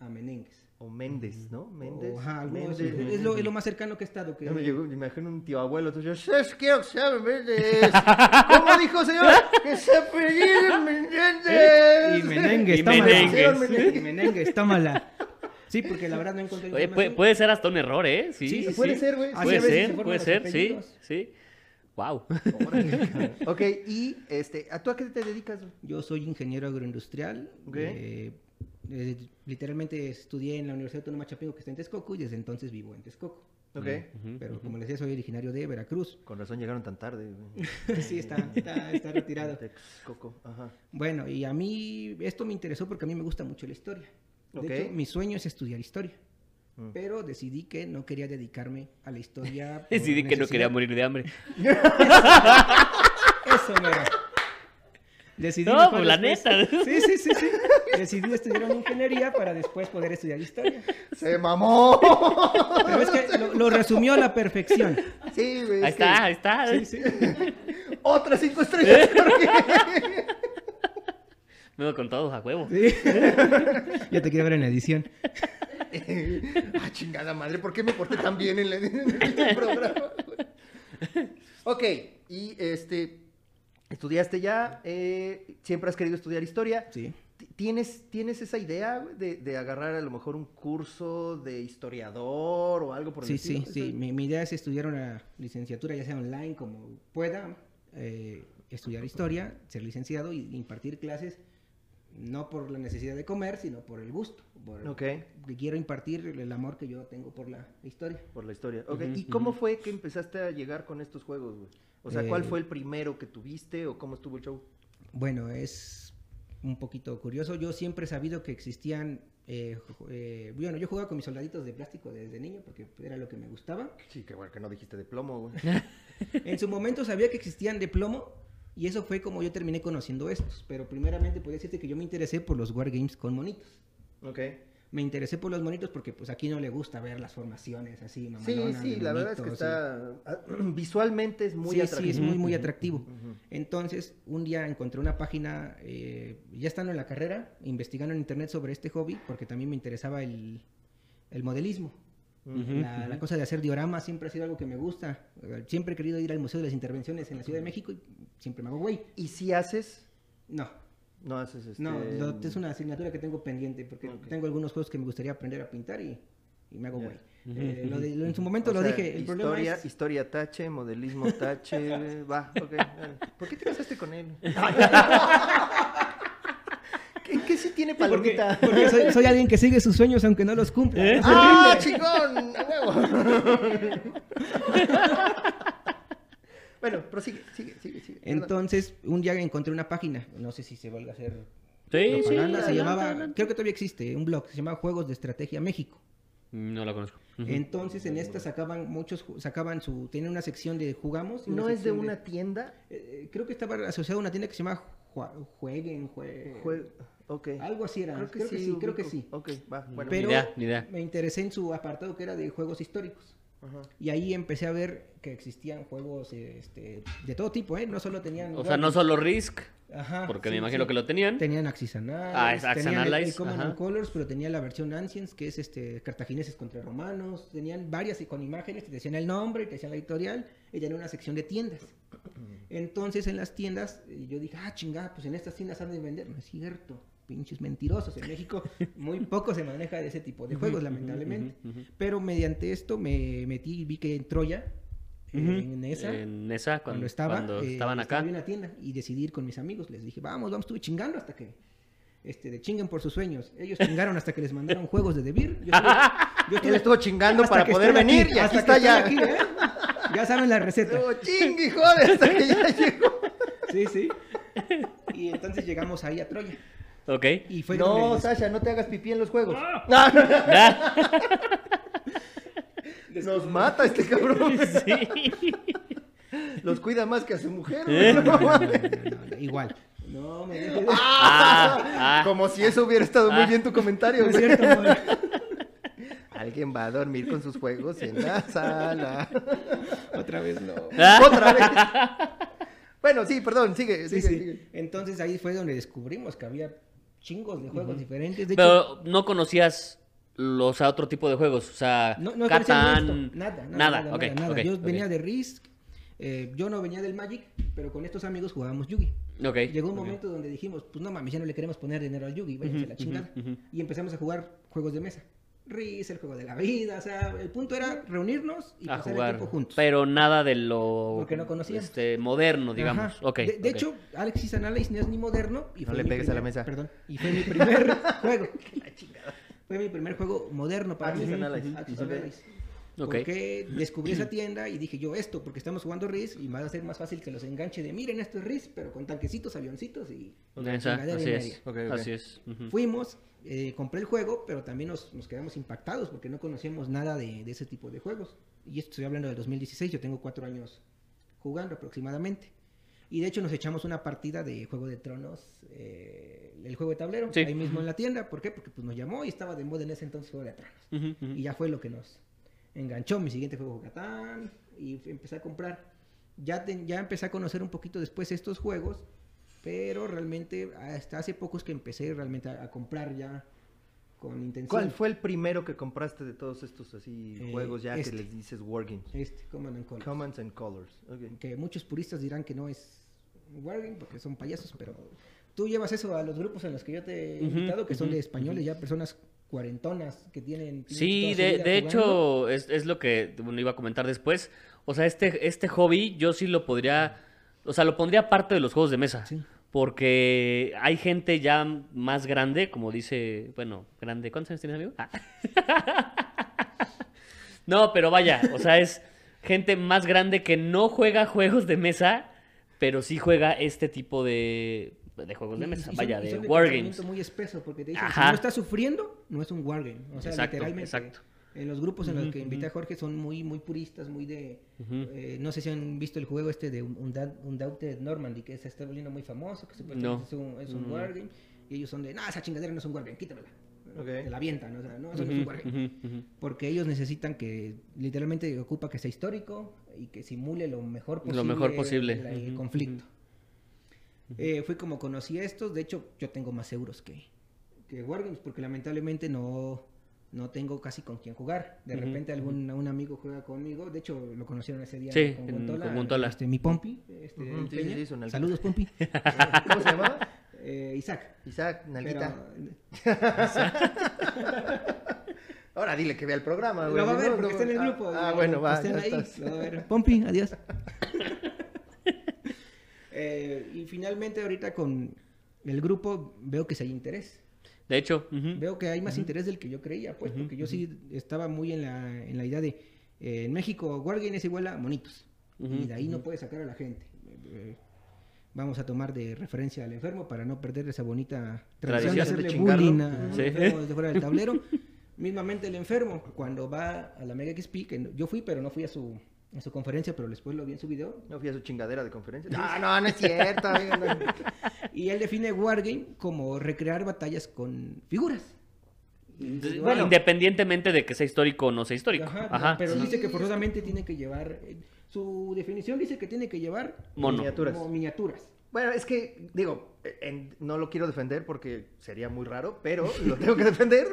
C: a Menéndez.
A: O Méndez, ¿no? Méndez.
C: O, ajá,
A: Méndez.
C: así. es, lo, es lo más cercano que he estado. Que,
A: me llegó, me imagino un tío abuelo tuyo. Es quiero que Méndez. ¿Cómo dijo señor? Que se apellide Menéndez.
C: Y Menéndez,
B: Y
C: tómala. Y
A: Menéndez.
C: Tómala. Sí, porque la verdad no encontré
B: Oye, puede, puede ser hasta un error, ¿eh? Sí,
C: Sí,
B: sí,
A: puede
B: sí.
A: ser, güey.
B: Puede ser, puede ser, sí, sí. Wow.
A: Órale, ok, y este, ¿a tú a qué te dedicas?
C: Yo soy ingeniero agroindustrial. Eh, eh, literalmente estudié en la Universidad Autónoma de Chapingo, que está en Texcoco, y desde entonces vivo en Texcoco.
A: Ok.
C: Pero como les decía, soy originario de Veracruz.
A: Con razón llegaron tan tarde.
C: sí, está, está, está retirado.
A: Texcoco, ajá.
C: Bueno, y a mí esto me interesó porque a mí me gusta mucho la historia. De
A: Ok.
C: hecho, mi sueño es estudiar historia.
A: Mm.
C: Pero decidí que no quería dedicarme a la historia.
B: Decidí que no quería morir de hambre.
C: Eso, mero. Decidí
B: No, pues la neta.
C: Sí, sí, sí, sí. Decidí estudiar una ingeniería para después poder estudiar historia.
A: ¡Se mamó!
C: Pero es que lo, lo resumió a la perfección.
A: sí, güey.
B: Ahí
A: que-
B: está, ahí está.
C: Sí, sí.
A: Otras cinco estrellas, Jorge.
B: Me voy con todos a huevo.
C: Sí. Ya te quiero ver en la edición.
A: ah, chingada madre, ¿por qué me porté tan bien en, la- en este programa? ok, y este, Estudiaste ya, eh, siempre has querido estudiar historia.
C: Sí.
A: ¿Tienes, ¿Tienes esa idea de, de agarrar a lo mejor un curso de historiador o algo por el
C: Sí, sí, sí.
A: ¿Eso-
C: Mi, mi idea es estudiar una licenciatura, ya sea online como pueda, eh, estudiar historia, ser licenciado y impartir clases, no por la necesidad de comer, sino por el gusto. Por el-
A: Ok,
C: que quiero impartir el amor que yo tengo por la historia.
A: por la historia. Ok,
B: Ujú,
A: ¿y cómo fue que empezaste a llegar con estos juegos, güey? O sea, ¿cuál
C: Eh,
A: fue el primero que tuviste o cómo estuvo el show?
C: Bueno, es un poquito curioso. Yo siempre he sabido que existían. eh, eh, bueno, yo jugaba con mis soldaditos de plástico desde niño porque era lo que me gustaba.
A: Sí, qué bueno que no dijiste de plomo, güey.
C: En su momento sabía que existían de plomo y eso fue como yo terminé conociendo estos. Pero primeramente podría decirte que yo me interesé por los wargames con monitos.
A: ok.
C: Me interesé por los monitos porque pues aquí no le gusta ver las formaciones así.
A: Sí,
C: mamalonas
A: sí, la verdad es que
C: y-
A: está... Visualmente es muy
C: sí,
A: atractivo.
C: sí, es muy, muy atractivo. Entonces, un día encontré una página, eh, ya estando en la carrera, investigando en internet sobre este hobby, porque también me interesaba el, el modelismo. La, cosa de hacer dioramas siempre ha sido algo que me gusta. Siempre he querido ir al Museo de las Intervenciones en la Ciudad de México y siempre me hago güey.
A: ¿Y si haces?
C: No,
A: No haces este...
C: no, lo- es una asignatura que tengo pendiente porque tengo algunos juegos que me gustaría aprender a pintar y, y me hago güey. Eh, lo
B: ujú,
C: de- lo- en su momento
A: O
C: lo
A: sea,
C: dije, el problema
A: historia,
C: es...
A: historia tache, modelismo tache, va, ok. dale. ¿Por qué te casaste con él? ¿En qué sí tiene
C: Porque,
A: palomita?
C: porque soy, soy alguien que sigue sus sueños aunque no los cumpla.
B: ¿Eh?
C: Es
A: ¡Ah, chingón! Bueno, prosigue, sigue, sigue, sigue.
C: Entonces, un día encontré una página, no sé si se vuelve a hacer
B: Sí, sí.
C: se llamaba,
B: adelante.
C: creo que todavía existe, un blog, se llamaba Juegos de Estrategia México.
B: No la conozco.
C: Entonces, en esta sacaban muchos, sacaban su, tienen una sección de jugamos.
A: ¿No es de una tienda?
C: eh, creo que estaba asociado a una tienda que se llama Jua- Jueguen, Jue- Algo así era,
A: Creo que sí,
C: sí, creo que sí.
A: Ok, va, bueno.
C: Pero
B: Ni idea, ni idea.
C: me interesé en su apartado que era de juegos históricos.
A: Ajá.
C: Y ahí empecé a ver que existían juegos este, de todo tipo, ¿eh? No solo tenían...
B: O sea, no solo Risk,
C: Ajá,
B: porque
C: sí,
B: me imagino
C: sí.
B: que lo tenían.
C: Tenían Axis Analyze,
B: Ah, es
C: tenían el- el,
B: Analyze,
C: Common
B: ajá.
C: Colors, pero tenía la versión Ancients, que es este cartagineses contra romanos. Tenían varias y con imágenes, te decían el nombre, te decían la editorial, y tenían una sección de tiendas. Entonces en las tiendas, eh, yo dije, ah, chingada, pues en estas tiendas han de vender. No es cierto, pinches mentirosos. En México muy poco se maneja de ese tipo de juegos, lamentablemente. Pero mediante esto me metí y vi que en Troya, eh, en esa,
B: En esa, cuando,
C: cuando estaba,
B: cuando
C: eh,
B: estaban
C: estaba
B: acá.
C: en una tienda y decidí ir con mis amigos. Les dije, vamos, vamos, estuve chingando hasta que este, de chinguen por sus sueños. Ellos chingaron hasta que les mandaron juegos de DeVir. Yo estuve, yo
A: Él estuvo chingando para poder venir
C: aquí,
A: y aquí
C: hasta
A: está ya.
C: aquí, ¿eh? Ya saben la receta.
A: Estuvo chingue, joder, hasta que ya llegó.
C: Sí, sí. Y entonces llegamos ahí a Troya.
B: Ok.
C: Y fue
A: No, Sasha, no te hagas pipí en los juegos.
B: Ah,
A: Nos mata este cabrón.
B: sí.
A: Los cuida más que a su mujer.
B: ¿Eh?
C: No, no, no, no, igual. No, me de...
B: Ah, ah.
A: Como si eso hubiera estado muy
B: Ah.
A: bien tu comentario.
C: No es cierto.
A: Alguien va a dormir con sus juegos en la sala.
C: Otra vez no.
B: Ah.
A: Otra vez. Bueno, sí, perdón, sigue,
C: Sí,
A: sigue,
C: sí.
A: sigue.
C: Entonces ahí fue donde descubrimos que había chingos de juegos diferentes. De hecho,
B: Pero no conocías los a otro tipo de juegos, o sea,
C: no, no
B: Catán,
C: esto, nada, nada,
B: nada,
C: nada, nada, Yo venía de Risk, eh, yo no venía del Magic, pero con estos amigos jugábamos Yugi.
B: Ok,
C: Llegó un momento donde dijimos, pues no mames, ya no le queremos poner dinero al Yugi, váyanse a la
B: Ujú,
C: chingada. Y empezamos a jugar juegos de mesa. Risk, el juego de la vida, o sea, el punto era reunirnos y
B: a
C: pasar
B: jugar,
C: el tiempo juntos.
B: pero nada de lo
C: Porque no conocíamos.
B: este, moderno, digamos.
C: Ajá.
B: Ok,
C: de, hecho, Alexis Analyze no es ni moderno. Y
A: No
C: fue
A: le pegues a la mesa.
C: Perdón. Y fue mi primer juego. Fue mi primer juego moderno para mí.
A: Analyze.
C: Axis
A: Ok.
C: Analyze.
B: Ok.
C: Porque descubrí esa tienda y dije yo esto, porque estamos jugando RIS y va a ser más fácil que los enganche de miren esto es RIS, pero con tanquecitos, avioncitos y
B: Esa,
C: chingadera y
B: así es,
A: Ok, ok.
B: así es. ujú.
C: Fuimos, eh, compré el juego, pero también nos, nos quedamos impactados porque no conocíamos nada de, de ese tipo de juegos. Y esto estoy hablando del 2016, yo tengo cuatro años jugando aproximadamente. Y de hecho nos echamos una partida de Juego de Tronos, eh, el juego de tablero,
B: Sí.
C: ahí mismo en la tienda. ¿Por qué? Porque pues, nos llamó y estaba de moda en ese entonces Juego de Tronos.
B: Ujú, ujú.
C: Y ya fue lo que nos enganchó. Mi siguiente juego Catán y empecé a comprar. Ya, te- ya empecé a conocer un poquito después estos juegos, pero realmente hasta hace poco es que empecé realmente a, a comprar ya con intención.
A: ¿Cuál fue el primero que compraste de todos estos así
C: Eh,
A: juegos ya
C: este.
A: que les dices Wargames?
C: Este, Command and Colors.
A: Commands and Colors. ok.
C: Que muchos puristas dirán que no es wargame porque son payasos, pero tú llevas eso a los grupos en los que yo te he invitado, que son de españoles, ya personas cuarentonas que tienen...
B: Sí, de, hecho, es, es lo que bueno, iba a comentar después. O sea, este, este hobby yo sí lo podría, o sea, lo pondría parte de los juegos de mesa.
C: Sí.
B: Porque hay gente ya más grande, como dice, bueno, grande, ¿cuántos años tienes, amigo? Ah. no, pero vaya, o sea, es gente más grande que no juega juegos de mesa, pero sí juega este tipo de, de juegos de
C: Y-
B: mesa,
C: y son-
B: vaya,
C: y
B: de
C: son
B: wargames.
C: muy espeso, porque te dicen, si no estás sufriendo, no es un wargame. O sea,
B: Exacto,
C: literalmente.
B: exacto.
C: En los grupos en los que invité a. Jorge son muy, muy puristas, muy de... Eh, no sé si han visto el juego este de Unda- Undaunted Normandy, que se está volviendo muy famoso, que supuestamente
B: No.
C: es un, es un
B: Mm.
C: wargame. Y ellos son de, no, esa chingadera no es un wargame, quítamela.
A: Ok.
C: Te la avientan, o sea, no, eso no es un wargame. Porque ellos necesitan que, literalmente, ocupa que sea histórico y que simule lo mejor
B: Lo
C: posible,
B: mejor posible.
C: la- el
B: Ujú,
C: conflicto. Eh, fui como conocí a estos, de hecho, yo tengo más euros que, que Wargames, porque lamentablemente no, no tengo casi con quién jugar. De repente algún un amigo juega conmigo, de hecho lo conocieron ese día
B: Sí,
C: con Gontola,
B: con Gontola.
C: Este, mi Pompi, este,
A: sí, sí.
C: Saludos Pompi.
A: ¿Cómo se llamaba?
C: Eh, Isaac.
A: Isaac, Nalguita.
C: Pero-
A: Ahora dile que vea el programa, güey.
C: Lo va a ver porque
A: no,
C: está en el grupo.
A: Ah, bueno, va. ya
C: ahí,
A: estás.
C: lo va a ver. Pompi, adiós. Eh, y finalmente ahorita con el grupo veo que sí hay interés.
B: De hecho.
C: Veo que hay más interés del que yo creía, pues, porque yo sí estaba muy en la, en la idea de eh, en México Wargame es igual a monitos. Y de ahí no puedes sacar a la gente. Eh, vamos a tomar de referencia al enfermo para no perder esa bonita tradición,
B: Tradición
C: de
B: de
C: hacerle
A: chingarlo.
C: bullying a-
B: Sí.
C: desde fuera del tablero. Mismamente el enfermo, cuando va a la Mega XP, que yo fui, pero no fui a su, a su conferencia, pero después lo vi en su video.
A: No fui a su chingadera de conferencia. No, no, no es cierto. amigo, no.
C: Y él define Wargame como recrear batallas con figuras.
A: Bueno.
B: Independientemente de que sea histórico o no sea histórico.
C: Ajá,
B: Ajá.
C: pero
A: sí.
C: dice que forzosamente tiene que llevar. eh, Su definición dice que tiene que llevar
B: Mono.
A: Miniaturas.
C: como miniaturas.
A: Bueno, es que, digo, en- no lo quiero defender porque sería muy raro, pero lo tengo que defender.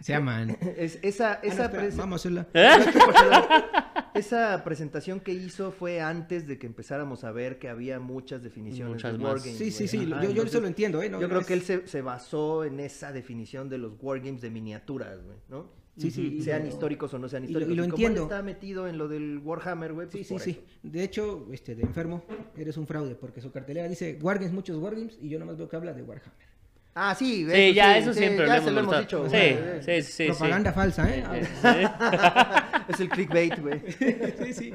C: Se llaman.
A: Es, esa,
C: Ah, no,
A: esa,
C: espera, vamos a hacerla.
A: esa presentación que hizo fue antes de que empezáramos a ver que había muchas definiciones
B: Muchas
A: de wargames.
C: Sí, sí, sí.
A: Ajá,
C: yo, yo
A: entonces,
C: eso lo entiendo, ¿eh? No,
A: yo
C: no
A: creo
C: es-
A: que él se, se basó en esa definición de los wargames de miniaturas, güey, ¿no?
C: Sí, sí. y
A: Sean
C: lo-
A: históricos o no sean
C: y lo-
A: históricos.
C: y lo
A: como él
C: entiendo.
A: está metido en lo del Warhammer, güey,
C: Sí,
A: pues
C: sí,
A: por
C: sí.
A: eso.
C: De hecho, este, de enfermo, eres un fraude porque su cartelera dice Wargames, muchos Wargames, y yo nomás veo que habla de Warhammer.
A: Ah, sí,
B: Sí, ya, eso
A: sí,
B: siempre
A: ya
B: lo
A: se lo
B: hemos
A: hemos dicho.
B: Sí, sí, sí, sí.
C: Propaganda falsa, ¿eh?
B: Eh, sí.
A: Es el clickbait, güey.
C: sí, sí.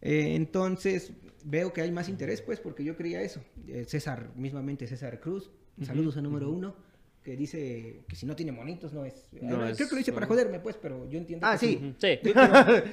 C: Eh, entonces, veo que hay más interés, pues, porque yo creía eso. Eh, César, mismamente César Cruz, saludos a número uno, que dice que si no tiene monitos no es...
B: No
C: Eh,
B: es-
C: Creo que lo dice para joderme, pues, pero yo entiendo
A: Ah,
C: que
A: sí.
B: Sí.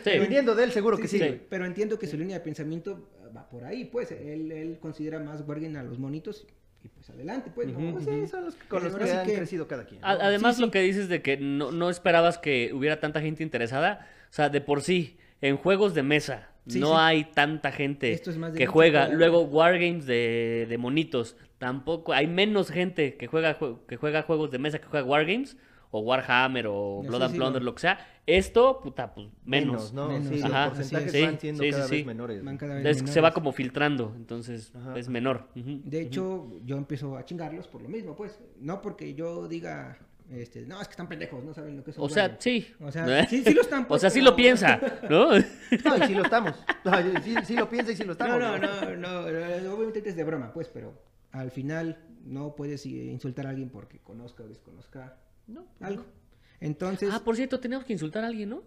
B: Sí.
A: Viniendo de él, seguro que sí.
C: pero entiendo que su línea de pensamiento va por ahí, pues. Él, él considera más Wargame a los monitos y pues adelante, pues. ¿no?
B: Ujú,
A: Pues sí, son los que- con los que han
C: que-
A: crecido cada quien.
B: Además,
C: Sí, sí.
B: lo que dices de que no, no esperabas que hubiera tanta gente interesada, o sea, de por sí, en juegos de mesa,
C: Sí,
B: no
C: sí.
B: hay tanta gente
C: Esto es más de
B: que juega. Luego, Wargames de, de monitos, tampoco, hay menos gente que juega, jue- que juega juegos de mesa que juega Wargames, o Warhammer, o
C: Sí,
B: Blood and
C: sí,
B: Plunder,
C: lo-
B: lo que sea. Esto, puta, pues menos.
A: ¿no?
C: Menos.
A: Sí, los
B: Ajá.
A: porcentajes
C: Así
B: es.
A: van
B: Sí,
A: siendo
B: sí,
A: cada
B: sí,
A: vez
B: sí.
A: menores.
C: Van
A: güey.
C: cada vez
B: Es- se
C: menores.
B: va como filtrando, entonces
A: Ajá.
B: es menor.
C: De hecho, yo empiezo a chingarlos por lo mismo, pues. No porque yo diga, este, no, es que están pendejos, no saben lo que es un
B: O sea, sí.
C: O sea, sí, sí lo están,
B: O
C: pues,
B: sea, sí lo piensa, ¿no?
A: No, y sí lo estamos. No, sí, sí lo piensa y sí lo estamos.
C: No, no, no, no, obviamente es de broma, pues, pero al final no puedes eh, insultar a alguien porque conozca o desconozca
A: No,
C: algo. Entonces,
B: Ah, por cierto, tenemos que insultar a alguien, ¿no?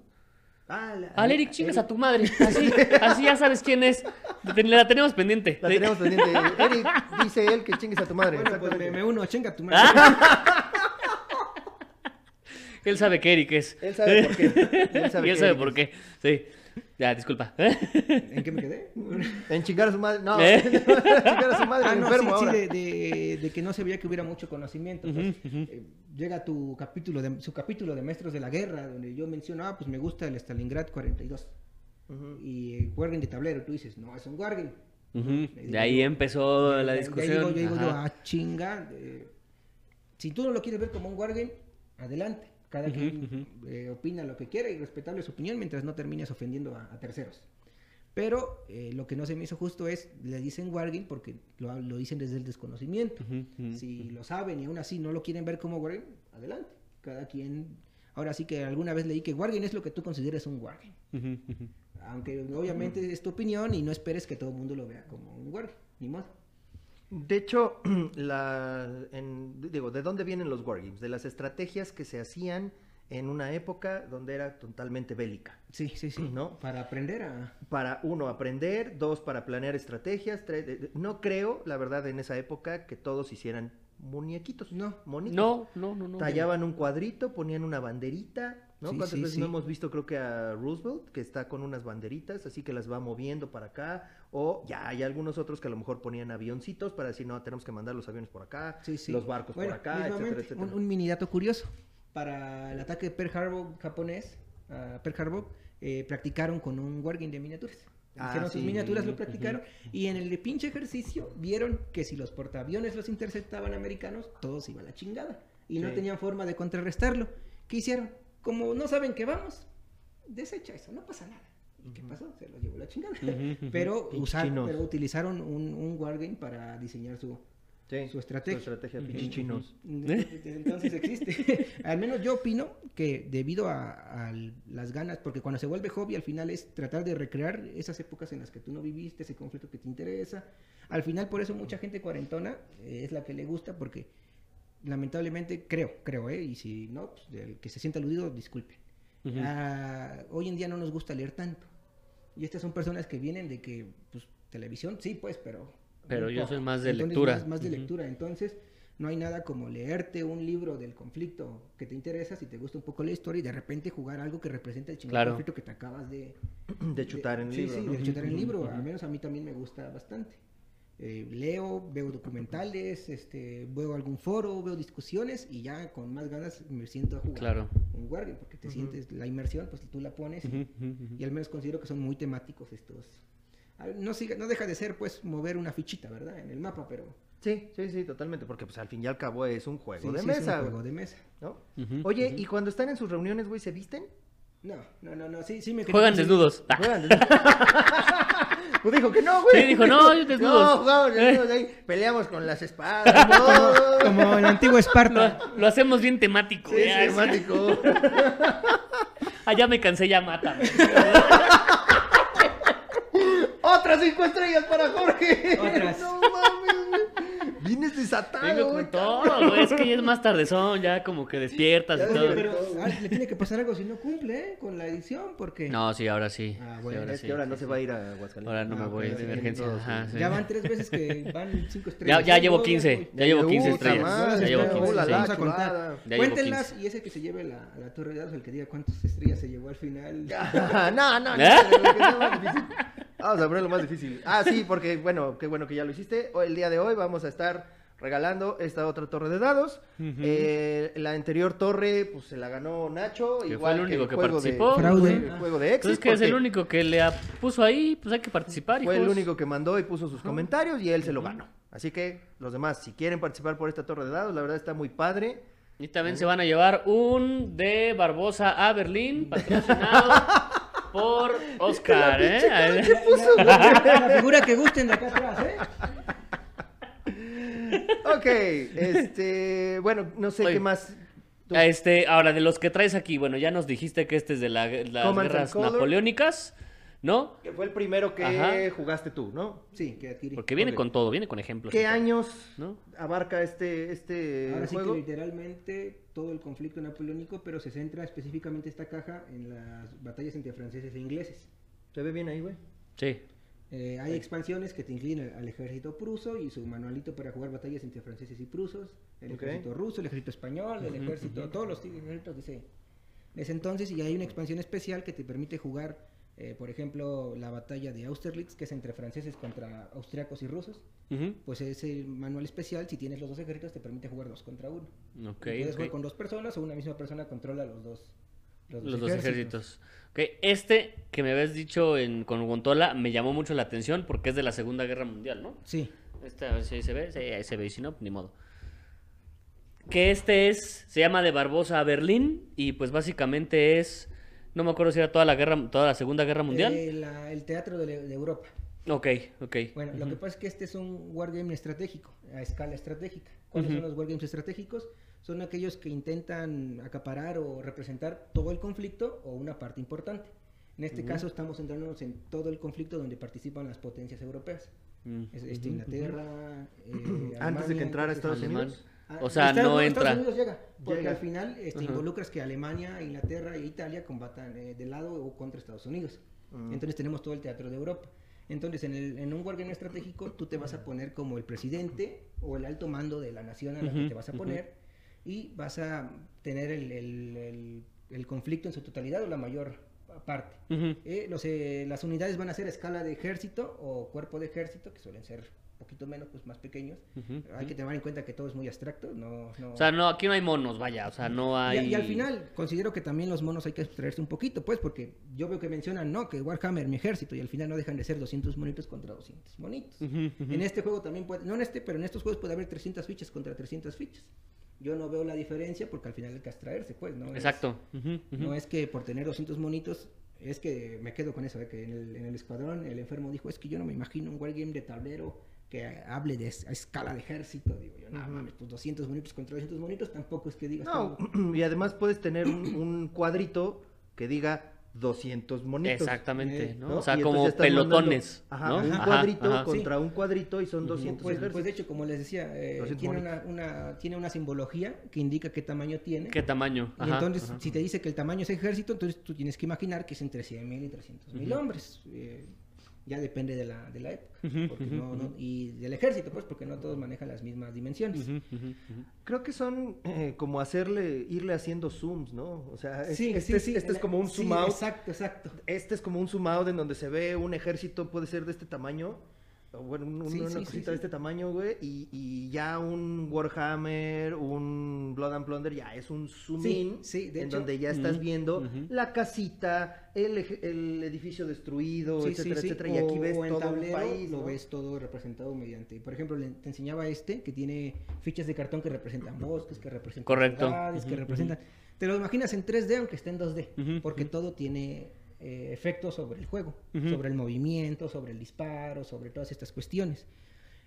A: Ah, la-
B: Al Eric, chingas a tu madre. Así, así ya sabes quién es. La tenemos pendiente.
A: La tenemos pendiente. Eric, dice él que chingues a tu madre.
C: bueno, pues me, me uno, chinga tu madre.
B: Él sabe que Eric es.
A: Él sabe por qué. Él
B: y él sabe
A: Eric
B: por
A: es.
B: qué. Sí. Ya, disculpa.
C: ¿En qué me quedé?
A: En chingar a su madre. No,
B: ¿Eh?
A: en chingar a su madre,
C: Ah, no,
A: enfermo
C: sí, sí,
A: ahora.
C: de, de- de que no se veía que hubiera mucho conocimiento. pues.
B: Ujú, ujú.
C: Eh, llega tu capítulo de, su capítulo de Maestros de la Guerra, donde yo menciono, ah, pues me gusta el Stalingrad 42.
A: Ujú.
C: Y el Wargame de tablero, tú dices, no, es un Wargame.
B: Ujú. De ahí empezó
C: De-
B: la
C: de- de ahí
B: discusión.
C: digo- yo digo yo, ah, chinga. eh, si tú no lo quieres ver como un Wargame, adelante. Cada quien eh, opina lo que quiera y respetable su opinión mientras no termines ofendiendo a, a terceros. Pero eh, lo que no se me hizo justo es, le dicen Wargame porque lo, lo dicen desde el desconocimiento. Si lo saben y aún así no lo quieren ver como Wargame, adelante. Cada quien... Ahora sí que alguna vez leí que Wargame es lo que tú consideres un Wargame. Aunque obviamente es tu opinión y no esperes que todo el mundo lo vea como un Wargame. Ni modo.
A: De hecho, la, en- digo, ¿de dónde vienen los wargames? De las estrategias que se hacían en una época donde era totalmente bélica.
C: Sí, sí, sí.
A: ¿No?
C: Para aprender a...
A: Para, uno, aprender, dos, para planear estrategias, tres, de- de- no creo, la verdad, en esa época que todos hicieran muñequitos.
C: No.
A: monitos.
B: No, no, no, no.
A: Tallaban un cuadrito, ponían una banderita, ¿no?
C: Sí,
A: ¿Cuántas
C: sí,
A: veces
C: sí.
A: no hemos visto, creo que a Roosevelt, que está con unas banderitas, así que las va moviendo para acá? O ya hay algunos otros que a lo mejor ponían avioncitos para decir, no, tenemos que mandar los aviones por acá,
C: Sí, sí.
A: los barcos
C: Bueno,
A: por acá, etcétera, etcétera.
C: Un, un mini dato curioso. Para el ataque de Pearl Harbor japonés, a Pearl Harbor, eh, practicaron con un wargame de miniaturas.
A: Ah,
C: Hicieron sus
A: sí.
C: miniaturas, lo practicaron. Y en el pinche ejercicio vieron que si los portaaviones los interceptaban americanos, todos iba a la chingada. Y no tenían forma de contrarrestarlo. ¿Qué hicieron? Como no saben que vamos, desecha eso, no pasa nada. ¿Y qué pasó? Se lo llevó la chingada. Pero, usaron- pero utilizaron un, un wargame para diseñar su,
A: Sí,
C: su estrategia.
A: Su estrategia, pinches chinos.
C: Entonces existe. al menos yo opino que debido a, a las ganas, porque cuando se vuelve hobby, al final es tratar de recrear esas épocas en las que tú no viviste, ese conflicto que te interesa. Al final, por eso mucha gente cuarentona eh, es la que le gusta, porque lamentablemente creo, creo, ¿eh? Y si no, pues, el que se sienta aludido, disculpe.
B: Ujú.
C: Ah, hoy en día no nos gusta leer tanto. Y estas son personas que vienen de que, pues, televisión, sí, pues, pero...
B: Pero yo
C: poco.
B: soy más de
C: Entonces,
B: lectura.
C: Más, más de
B: Ujú.
C: lectura. Entonces, no hay nada como leerte un libro del conflicto que te interesa, si te gusta un poco la historia, y de repente jugar algo que represente el chingado
B: Claro.
C: conflicto que te acabas de...
A: De chutar en el
C: sí,
A: libro,
C: sí,
A: ¿no?
C: de chutar en el libro. Al menos a mí también me gusta bastante. Eh, leo, veo documentales, este, veo algún foro, veo discusiones y ya con más ganas me siento a jugar
B: Claro.
C: un Wargame porque te sientes la inmersión, pues tú la pones y- al menos considero que son muy temáticos estos. Ah, No, siga- no deja de ser, pues, mover una fichita, ¿verdad? En el mapa, pero...
A: Sí, sí, sí, totalmente, porque pues al fin y al cabo es un juego
C: sí,
A: de
C: sí, es un
A: mesa,
C: juego de mesa.
A: ¿no? Oye. ¿y cuando están en sus reuniones, güey, se visten?
C: No, no, no, no, sí, sí me
B: Juegan desnudos.
A: Juegan desnudos. Pues dijo que no, güey.
B: Sí, dijo, no, yo
A: No,
B: desnudos.
A: jugamos desnudos ahí, peleamos con las espadas. no.
C: Como en antiguo Esparta.
B: Lo, lo hacemos bien temático.
A: Sí,
B: ya,
A: es temático.
B: Ya me cansé, ya mátame.
A: Otras cinco estrellas para Jorge.
C: Otras.
A: No mames, güey. Vienes desatado,
B: Vengo
A: güey,
B: con todo, güey. Es que ya es más tardezón, ya como que despiertas
A: Ya
B: y todo.
C: Pero ah, le tiene que pasar algo si no cumple, ¿eh? Con la edición, porque...
B: No, sí, ahora sí.
C: Ah,
B: Sí,
C: bueno,
B: ahora
A: Es
B: sí,
A: que ahora
B: sí,
A: no
B: sí.
A: se va a ir a Aguascalientes.
B: Ahora no me
C: Ah,
B: voy de emergencia.
A: todos,
B: Ajá, sí.
C: Ya van tres veces que van cinco estrellas.
B: ya llevo
C: voy,
B: 15.
C: voy.
B: Ya llevo
A: Puta
B: 15 estrellas. Ya llevo
C: espera,
B: 15.
C: hola,
B: sí.
C: la- vamos a contar. Cuéntenlas
B: 15.
C: y ese que se lleve la, a la torre de dados, el que diga cuántas estrellas se llevó al final.
A: no, no, no. Vamos a poner lo más difícil. Ah, sí, porque bueno, qué bueno que ya lo hiciste. Hoy- El día de hoy vamos a estar regalando esta otra torre de dados. Eh, la anterior torre, pues se la ganó Nacho.
B: Que fue
A: igual
B: el único
A: el
B: que
A: juego de-
B: participó.
C: Fraude.
A: el juego de Exit.
B: Entonces que es el único que le a- puso ahí, pues hay que participar,
A: Fue el único que mandó y puso sus comentarios y él se lo ganó. Así que los demás, si quieren participar por esta torre de dados, la verdad está muy padre.
B: Y también se van a llevar un de Barbosa a Berlín, patrocinado por Oscar, ¿eh?
C: La, la figura que gusten de acá atrás, ¿eh?
A: Ok, este, bueno, no sé
B: Oye,
A: qué más.
B: Este, ahora, de los que traes aquí, bueno, ya nos dijiste que este es de la- las
A: Command
B: guerras
A: Color.
B: napoleónicas, ¿no?
A: Que fue el primero que
B: Ajá.
A: jugaste tú, ¿no?
C: Sí, que adquirí.
B: Porque viene con todo, viene con ejemplos.
A: ¿Qué años
B: ¿No?
A: abarca este, este
C: Ahora sí que
A: juego?
C: literalmente todo el conflicto napoleónico, pero se centra específicamente esta caja en las batallas entre franceses e ingleses.
A: ¿Se ve bien ahí, güey?
B: Sí.
C: Eh, hay expansiones que te incluyen al, al ejército pruso y su manualito para jugar batallas entre franceses y prusos, el ejército ruso, el ejército español, el ejército, todos los ejércitos ese entonces. Y hay una expansión especial que te permite jugar, eh, por ejemplo, la batalla de Austerlitz, que es entre franceses contra austriacos y rusos.
B: Ujú.
C: Pues ese manual especial, si tienes los dos ejércitos, te permite jugar dos contra uno.
B: Ok,
C: Y puedes jugar con dos personas o una misma persona controla los dos.
B: Los dos ejércitos. Ok, este que me habías dicho en, con Gontola me llamó mucho la atención porque es de la Segunda Guerra Mundial, ¿no?
C: Sí.
B: Este, a ver si ahí se ve. Sí, ahí se ve. Y si no, ni modo. Que este es. Se llama de Barbosa a Berlín. Y pues básicamente es. No me acuerdo si era toda la guerra, toda la Segunda Guerra Mundial.
C: Eh, la- el teatro de, de Europa.
B: Ok, ok.
C: Bueno, lo que pasa es que este es un wargame estratégico, a escala estratégica. ¿Cuáles son los wargames estratégicos? Son aquellos que intentan acaparar o representar todo el conflicto o una parte importante. En este caso estamos centrándonos en todo el conflicto donde participan las potencias europeas.
B: Mm.
C: Es- este, Inglaterra, eh,
A: Antes de que entrara Estados. Unidos.
C: Ah,
B: O sea,
C: Estados-
B: no
C: Estados
B: entra.
C: Unidos llega, porque
A: Llega.
C: al final este, involucras que Alemania, Inglaterra e Italia combatan eh, de lado o contra Estados Unidos.
A: Mm.
C: Entonces tenemos todo el teatro de Europa. Entonces en, el- en un wargame estratégico tú te vas a poner como el presidente o el alto mando de la nación a la que te vas a poner y vas a tener el, el- el- el conflicto en su totalidad o la mayor parte. Eh, los, eh, las unidades van a ser a escala de ejército o cuerpo de ejército, que suelen ser poquito menos, pues más pequeños. Hay que tener en cuenta que todo es muy abstracto. No, no...
B: O sea, no, aquí no hay monos, vaya. O sea, no hay.
C: y al final considero que también los monos hay que abstraerse un poquito, pues, porque yo veo que mencionan, no, que Warhammer, mi ejército, y al final no dejan de ser 200 monitos contra 200 monitos. En este juego también puede, no en este, pero en estos juegos puede haber 300 fichas contra 300 fichas. Yo no veo la diferencia porque al final hay que abstraerse, pues, ¿no?
B: Exacto.
C: No es que por tener 200 monitos, es que me quedo con eso, ¿eh? que en el, en el escuadrón el enfermo dijo, es que yo no me imagino un wargame de tablero que hable de a escala de ejército. Digo yo, no mames, pues 200 monitos contra 200 monitos tampoco es que digas...
A: No, y además puedes tener un, un cuadrito que diga 200 monitos.
B: Exactamente,
C: Eh,
B: ¿no?
A: ¿no?
B: O sea,
A: Y
B: como pelotones.
A: mandando, ajá,
B: ¿no?
A: un
B: Ajá,
A: cuadrito
B: ajá.
A: contra un cuadrito y son 200
C: Pues,
A: ejércitos.
C: pues de hecho, como les decía, eh,
A: 200
C: tiene, una, tiene una simbología que indica qué tamaño tiene.
B: ¿Qué tamaño?
C: Y
B: Ajá,
C: entonces,
B: ajá.
C: si te dice que el tamaño es ejército, entonces tú tienes que imaginar que es entre 100.000 y 300.000 hombres. Eh, ya depende de la, de la época.
B: Ujú,
C: porque
B: ujú,
C: no- no- y del ejército, pues, porque no todos manejan las mismas dimensiones.
A: Creo que son eh, como hacerle, irle haciendo zooms, ¿no? O sea, es-
C: Sí,
A: este,
C: sí,
A: es,
C: sí,
A: este es como un
C: sí,
A: zoom out.
C: Exacto, exacto.
A: Este es como un zoom out en donde se ve un ejército, puede ser de este tamaño. Bueno, un- un-
C: Sí,
A: una
C: sí,
A: cosita
C: sí.
A: de este tamaño, güey. Y, y ya un Warhammer, un Blood and Plunder, ya es un zoom
C: Sí,
A: in.
C: sí, de
A: en
C: hecho.
A: donde ya estás viendo la casita, el, el edificio destruido,
C: Sí,
A: etcétera,
C: sí, sí.
A: etcétera. Y aquí ves
C: o
A: todo
C: tablero,
A: un país.
C: Lo
A: ¿no?
C: ves todo representado mediante. Por ejemplo, le- te enseñaba este que tiene fichas de cartón que representan bosques, que representan
B: Correcto.
C: ciudades, que representan. Te lo imaginas en 3D, aunque esté en 2D,
B: Ujú,
C: porque todo tiene eh, efectos sobre el juego,
B: Ujú.
C: sobre el movimiento, sobre el disparo, sobre todas estas cuestiones.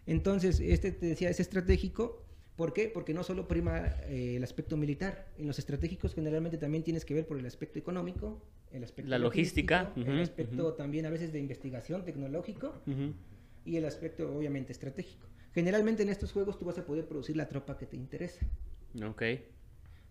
C: Entonces, este te decía, es estratégico. ¿Por qué? Porque no solo prima eh, el aspecto militar. En los estratégicos generalmente también tienes que ver por el aspecto económico, el aspecto
B: La logística,
C: logístico,
B: ujú,
C: el aspecto
B: ujú.
C: también a veces de investigación tecnológico y el aspecto obviamente estratégico. Generalmente en estos juegos tú vas a poder producir la tropa que te interesa.
B: Ok.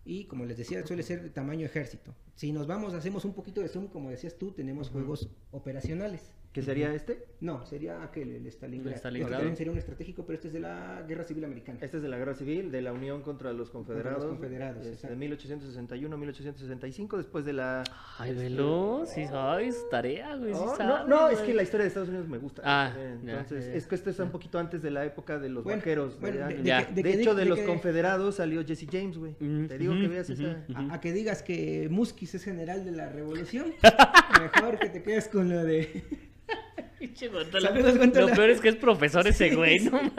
C: Y como les decía, suele ser de tamaño ejército. Si nos vamos, hacemos un poquito de zoom, como decías tú, tenemos juegos operacionales.
A: ¿Qué sería este?
C: No, sería aquel, el Stalingrad.
B: El Stalingrad.
C: Este también sería un estratégico, pero este es de la Guerra Civil Americana.
A: Este es de la Guerra Civil, de la Unión contra los Confederados.
C: Confederados,
A: este, de 1861-1865, después de la...
B: Ay,
A: este,
B: velo, sí sabes, tarea, güey, sí
A: No, no,
B: sabes,
A: no, es que la historia de Estados Unidos me gusta.
B: Ah,
A: Eh, Entonces, es que esto está un poquito antes de la época de los
C: Bueno,
A: vaqueros.
C: bueno,
A: ¿verdad?
C: de-
B: Ya.
C: que-
A: De,
C: que
A: hecho, de, los
C: que-
A: confederados salió Jesse James, güey.
B: Mm,
A: Te digo que veas esa...
C: A, a que digas que Muskis es general de la revolución, mejor que te quedes con lo de... Saludos.
B: Lo peor es que es profesor ese güey, no mames.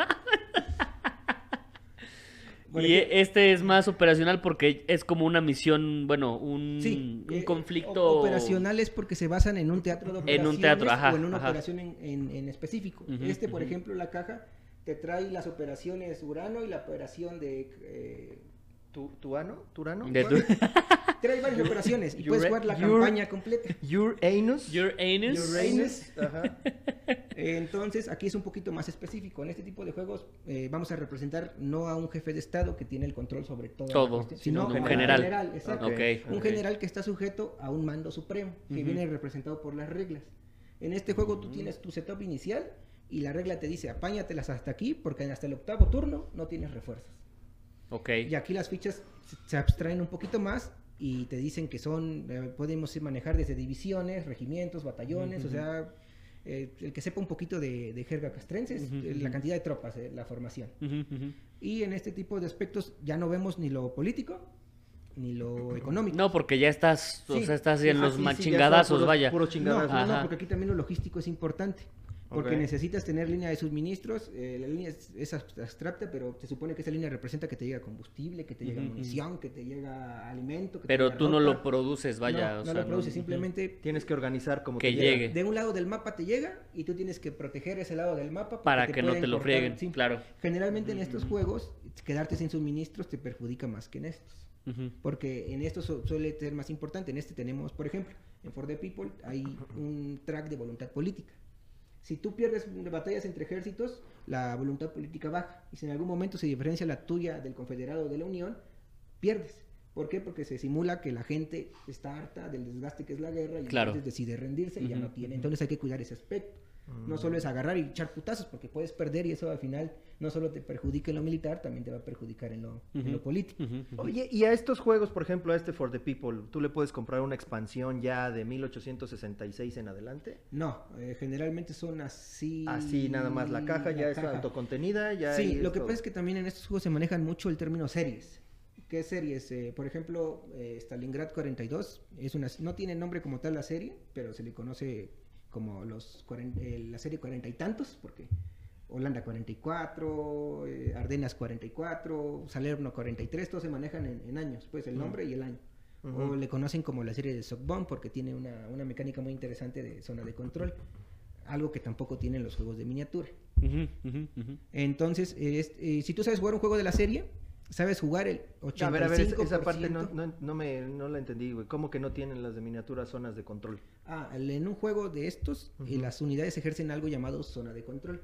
B: Y este es más operacional porque es como una misión, bueno, un,
C: Sí,
B: un
C: eh,
B: conflicto
C: o- operacionales porque se basan en un teatro de
B: En
C: operaciones
B: un teatro, ajá,
C: o en una
B: ajá.
C: operación en, en- en específico. Este, por ejemplo, la caja te trae las operaciones Urano y la operación de... eh,
A: ¿Tu, ¿Tuano? ¿Turano?
B: de tu-
C: trae varias operaciones y puedes jugar la campaña completa.
A: Uranus.
B: Your anus.
C: Uranus.
A: Ajá.
C: Eh, Entonces, aquí es un poquito más específico. En este tipo de juegos eh, vamos a representar no a un jefe de Estado que tiene el control sobre todo,
B: Todo,
C: sino
B: sino
C: a
B: un general.
C: exacto. Un general que está sujeto a un mando supremo, que viene representado por las reglas. En este juego tú tienes tu setup inicial y la regla te dice apáñatelas hasta aquí porque hasta el octavo turno no tienes refuerzos.
B: Ok.
C: Y aquí las fichas se- abstraen un poquito más y te dicen que son, eh, podemos manejar desde divisiones, regimientos, batallones, o sea, eh, el que sepa un poquito de, de jerga castrense, es, eh, la cantidad de tropas, eh, la formación.
B: Ujú, ujú.
C: Y en este tipo de aspectos ya no vemos ni lo político ni lo económico.
B: No, porque ya estás, o sea, estás en
C: sí,
B: los
A: sí,
B: machingadazos, vaya.
A: puros
C: No,
A: chingadazos.
C: no, no, porque aquí también lo logístico es importante. Porque necesitas tener línea de suministros. eh, la línea es, es abs- abstracta, pero se supone que esa línea representa que te llega combustible, que te llega munición, que te llega alimento. Que te
B: Pero
C: llega
B: tú no lo produces, vaya.
C: No,
B: o
C: no
B: sea,
C: lo produces, simplemente
A: Tienes que organizar como
B: Que
A: te llega.
B: llegue.
C: de un lado del mapa te llega y tú tienes que proteger ese lado del mapa
B: Para que no te lo
C: cortar,
B: frieguen,
C: sí.
B: claro.
C: Generalmente en estos juegos quedarte sin suministros te perjudica más que en estos. Porque en estos su- suele ser más importante. En este tenemos, por ejemplo, en For the People hay un track de voluntad política. Si tú pierdes batallas entre ejércitos, la voluntad política baja. Y si en algún momento se diferencia la tuya del confederado o de la unión, pierdes. ¿Por qué? Porque se simula que la gente está harta del desgaste que es la guerra y
B: Claro.
C: entonces decide rendirse y ya no tiene. Entonces hay que cuidar ese aspecto. No solo es agarrar y echar putazos, porque puedes perder y eso al final no solo te perjudica en lo militar, también te va a perjudicar en lo, en lo político.
A: Oye, y a estos juegos, por ejemplo, a este For the People, ¿tú le puedes comprar una expansión ya de 1866 en adelante?
C: No, eh, generalmente son así.
A: Así nada más, la caja ya
C: la
A: es
C: caja.
A: autocontenida, ya
C: Sí, lo que
A: todo.
C: pasa es que también en estos juegos se manejan mucho el término series. ¿Qué series? Eh, por ejemplo, eh, Stalingrad 42 es una, no tiene nombre como tal la serie, pero se le conoce como los eh, la serie cuarenta y tantos, porque Holanda 44, eh, Ardenas 44, Salerno 43, todos se manejan en, en años, pues el nombre y el año. O le conocen como la serie de Sockbomb porque tiene una, una mecánica muy interesante de zona de control, algo que tampoco tienen los juegos de miniatura. Entonces, es- eh, si tú sabes jugar un juego de la serie, sabes jugar el 85%.
A: A ver, a ver, esa- parte no, no, no me, no la entendí, güey. ¿Cómo que no tienen las de miniatura zonas de control?
C: Ah, en un juego de estos, eh, las unidades ejercen algo llamado zona de control.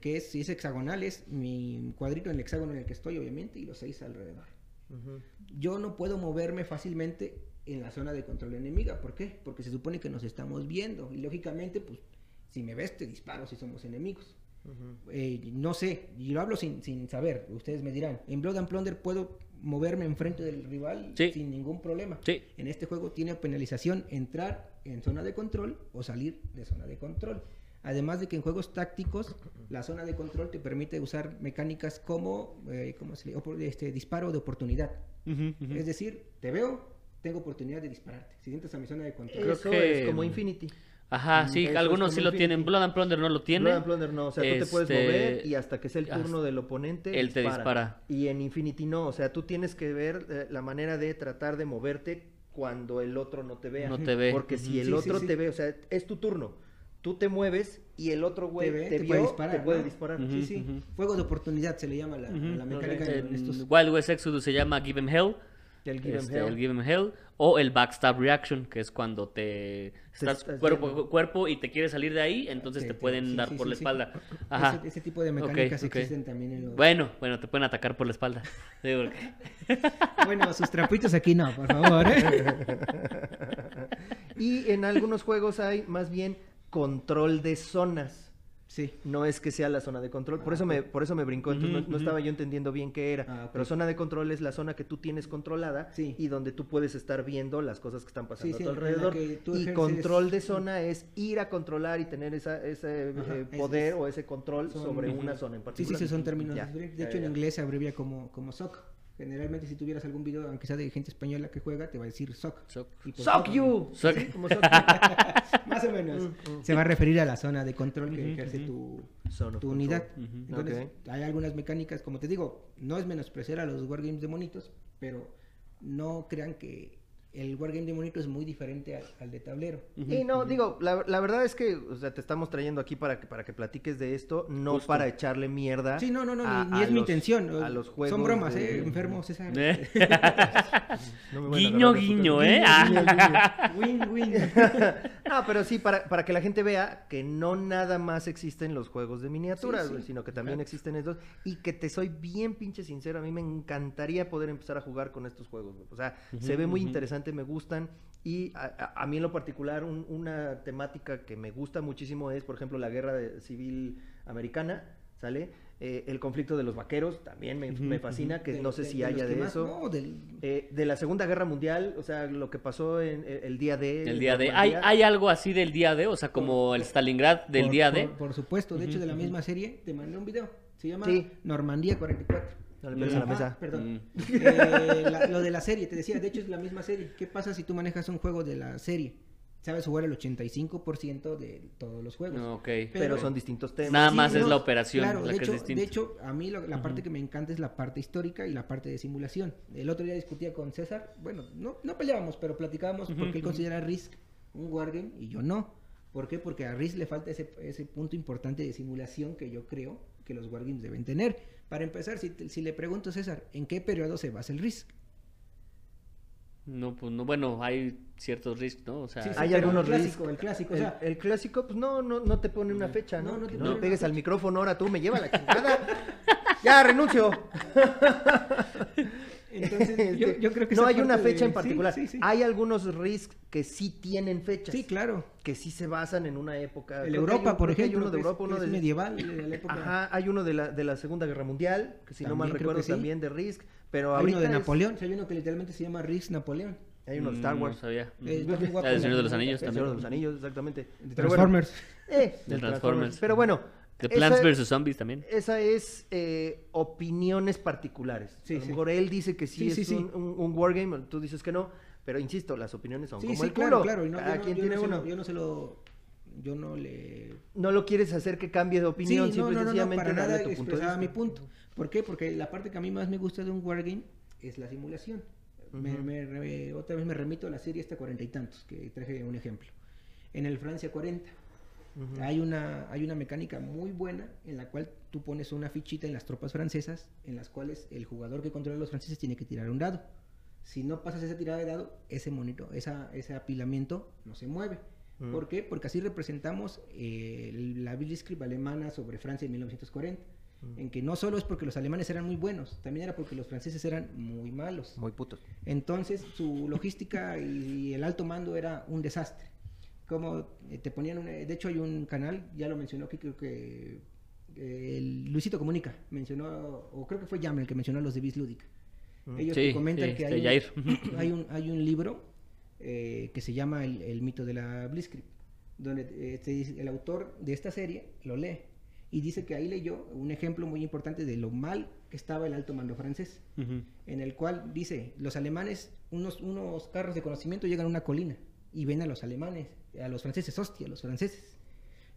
C: Que es, si es hexagonal, es mi cuadrito en el hexágono en el que estoy, obviamente, y los seis alrededor. Yo no puedo moverme fácilmente en la zona de control enemiga. ¿Por qué? Porque se supone que nos estamos viendo. Y lógicamente, pues, si me ves, te disparo si somos enemigos. Eh, no sé, y lo hablo sin, sin saber, ustedes me dirán, en Blood and Plunder puedo moverme enfrente del rival
B: Sí.
C: sin ningún problema.
B: Sí.
C: En este juego tiene penalización entrar en zona de control o salir de zona de control. Además de que en juegos tácticos la zona de control te permite usar mecánicas como eh, ¿cómo se le- este, disparo de oportunidad. Es decir, te veo, tengo oportunidad de dispararte. Si entras a mi zona de control.
B: Creo
A: Eso
B: que-
A: es como Infinity.
B: Ajá, sí,
A: Eso es
B: algunos sí lo tienen. Blood and Plunder no lo tiene.
A: Blood and Plunder no, o sea, tú te puedes
B: Este,
A: mover y hasta que sea el turno
B: hasta-
A: del oponente,
B: él te dispara.
A: Y en Infinity no, o sea, tú tienes que ver eh, la manera de tratar de moverte cuando el otro no te vea.
B: No te ve.
A: Porque si el
C: Sí, sí,
A: otro
C: sí.
A: te ve, o sea, es tu turno. Tú te mueves y el otro güey
C: Te
A: te,
C: ve, te
A: vio,
C: puede disparar,
A: te puede
C: ¿no?
A: disparar.
C: Sí, sí.
B: ujú.
C: Fuego de oportunidad se le llama la,
B: Ujú.
C: la mecánica en
B: En
C: estos.
B: Wild West Exodus se llama Give 'em Hell.
A: El Give 'em
B: este,
A: Hell.
B: el Give 'em Hell. O el Backstab Reaction, que es cuando te estás
A: estás
B: cuerpo a cuerpo y te quieres salir de ahí, entonces te
C: sí,
B: pueden
C: sí,
B: dar
C: sí,
B: por
C: sí,
B: la
C: sí.
B: espalda. Ajá.
C: Ese, ese tipo de mecánicas
B: ok.
C: existen también en los...
B: Bueno, bueno, te pueden atacar por la espalda. Sí, porque-
C: Bueno, sus trapitos aquí no, por favor. ¿eh?
A: Y en algunos juegos hay más bien control de zonas.
C: Sí.
A: No es que sea la zona de control, por
C: Ah,
A: eso me, por eso me brincó, entonces no, estaba yo entendiendo bien qué era.
C: Ah.
A: Pero zona de control es la zona que tú tienes controlada
C: Sí.
A: y donde tú puedes estar viendo las cosas que están pasando
C: Sí,
A: a tu alrededor.
C: tú
A: Y control de zona es ir a controlar y tener esa, ese
C: Ajá,
A: eh, poder
C: es-
A: o ese control
C: son-
A: sobre una zona en particular.
C: sí, sí, son términos
A: Ya.
C: De
A: ya,
C: hecho, en inglés se abrevia como, como SOC. Generalmente, si tuvieras algún video, aunque sea de gente española que juega, te va a decir SOC.
B: So-
C: Y por
A: Suck
C: SOC,
A: you.
B: Suck.
A: Sí, como suck
C: Más o menos.
A: Mm, mm.
C: Se va a referir a la zona de control que ejerce tu,
A: Zone
C: unidad. Entonces, hay algunas mecánicas, como te digo, no es menospreciar a los wargames de monitos, pero no crean que el wargame de monito es muy diferente al, al de tablero.
A: Y no, digo, la, la verdad es que, o sea, te estamos trayendo aquí para que, para que platiques de esto, no
B: Justo.
A: para echarle mierda.
C: Sí, no, no, no,
A: a-
C: ni, ni
A: a
C: es mi intención.
A: A los juegos.
C: Son bromas,
A: de-
C: eh, enfermo César.
B: Eh.
A: No me vayan a
B: Guiño, guiño. ¿eh?
A: Guiño,
B: Ah.
A: guiño,
C: Win, win.
A: No, pero sí, para, para que la gente vea que no nada más existen los juegos de miniaturas,
C: Sí, sí.
A: güey, sino que también existen estos. Y que te soy bien pinche sincero, a mí me encantaría poder empezar a jugar con estos juegos. O sea, se ve muy
B: ujú.
A: Interesante, me gustan. Y a, a- a mí en lo particular, un- una temática que me gusta muchísimo es, por ejemplo, la guerra de- civil americana, ¿sale? Eh, el conflicto de los vaqueros también me, fascina, que
C: De-
A: no sé
C: de-
A: si
C: de
A: haya de
C: más-
A: eso.
C: No, del...
A: Eh, de la Segunda Guerra Mundial, o sea, lo que pasó en el, el día de...
B: El día de. ¿Hay. ¿Hay algo así del día de? O sea, como el Stalingrad del
C: por,
B: día
C: por-
B: de.
C: Por, supuesto, de hecho, de la misma serie, te mandé un video. Se llama
A: Sí.
C: Normandía 44.
A: No le pegues a la
C: Ah,
A: mesa.
C: perdón.
B: Mm.
C: Eh, la- lo de la serie, te decía, de hecho es la misma serie. ¿Qué pasa si tú manejas un juego de la serie? sabes jugar el 85% de todos los juegos.
B: Ok.
A: Pero, son distintos temas.
B: Nada
C: Sí,
B: más es
C: no,
B: la operación
C: claro,
B: la
C: de
B: que
C: hecho,
B: es distinta.
C: De hecho, a mí lo- la parte que me encanta es la parte histórica y la parte de simulación. El otro día discutía con César, bueno, no, no peleábamos, pero platicábamos porque él considera Risk un wargame y yo no. ¿Por qué? Porque a Risk le falta ese, ese punto importante de simulación que yo creo que los wargames deben tener. Para empezar, si, te- si le pregunto a César, ¿en qué periodo se basa el Risk?
B: No, pues no, bueno, hay ciertos risks, ¿no? O sea,
C: Sí, sí,
A: Hay algunos
C: el clásico, el clásico, o
A: El,
C: sea,
A: el clásico, pues no, no, no te pone una fecha, ¿no?
C: No, no te
A: no pegues al micrófono, ahora tú me lleva la chingada. ya, renuncio.
C: entonces yo,
A: Este,
C: yo creo que
A: no hay una
C: parte de-
A: fecha en
C: sí,
A: particular.
C: sí, sí.
A: Hay algunos risks que sí tienen fechas.
C: Sí, claro.
A: Que sí se basan en una época.
C: El
A: hay
C: Europa,
A: un-
C: por
A: que hay
C: ejemplo,
A: uno de Europa, uno de
C: medieval, de la época.
A: Ajá, hay uno de la, de la Segunda Guerra Mundial, que si no mal
C: También
A: recuerdo
C: sí.
A: también de Risk, pero
C: Hay
A: ahorita
C: uno de
A: es-
C: Napoleón, sí, hay uno que literalmente se llama Risk Napoleón.
A: hay uno de Star
B: mm,
A: Wars,
B: No sabía.
C: Eh,
B: el Señor de los
C: El
B: Anillos
A: El
B: también.
A: Señor de los Anillos, exactamente.
C: De
A: Pero bueno,
C: Transformers.
A: eh,
B: De
A: del Transformers.
B: Transformers.
A: Pero bueno,
B: De
A: esa-
B: Plants vs. Zombies también.
A: Esa es eh, opiniones particulares.
C: Sí,
A: a lo
C: sí.
A: mejor él dice que sí,
C: Sí,
A: es
C: sí, sí.
A: Un, un, un wargame, tú dices que no, pero insisto, las opiniones son
C: Sí,
A: como
C: sí,
A: el
C: claro,
A: culo.
C: claro. y no,
A: Cada
C: yo no-
A: quien
C: yo
A: tiene
C: no se
A: uno.
C: lo- yo no se lo... Yo no le...
A: No lo quieres hacer que cambie de opinión,
C: sí, no,
A: simple y
C: no, no, no,
A: sencillamente
C: para nada
A: tu punto de
C: expresaba mi punto. ¿Por qué? Porque la parte que a mí más me gusta de un wargame es la simulación. Me-
A: Ujú.
C: me re- otra vez me remito a la serie esta cuarenta y tantos, que traje un ejemplo. En el Francia 40 Hay, una, hay una mecánica muy buena en la cual tú pones una fichita en las tropas francesas, en las cuales el jugador que controla a los franceses tiene que tirar un dado. Si no pasas esa tirada de dado, ese monito, esa, ese apilamiento no se mueve.
A: Mm.
C: ¿Por qué? Porque así representamos eh, la Blitzkrieg alemana sobre Francia en 1940.
A: Mm.
C: En que no solo es porque los alemanes eran muy buenos, también era porque los franceses eran muy malos.
A: Muy putos.
C: Entonces su logística y el alto mando era un desastre. Como eh, te ponían una- de hecho hay un canal, ya lo mencionó que creo que eh, el Luisito Comunica mencionó, o creo que fue Yamel el que mencionó a los de Bis Lúdica.
A: Mm.
C: Ellos
B: Sí,
C: te comentan
B: sí,
C: que
B: este,
C: hay,
B: Jair.
C: un, hay, un, hay un libro eh, que se llama el, El mito de la Blitzkrieg, donde te dice- el autor de esta serie lo lee y dice que ahí leyó un ejemplo muy importante de lo mal que estaba el alto mando francés en el cual dice, los alemanes, unos, unos carros de conocimiento llegan a una colina y ven a los alemanes, a los franceses, hostia, los franceses.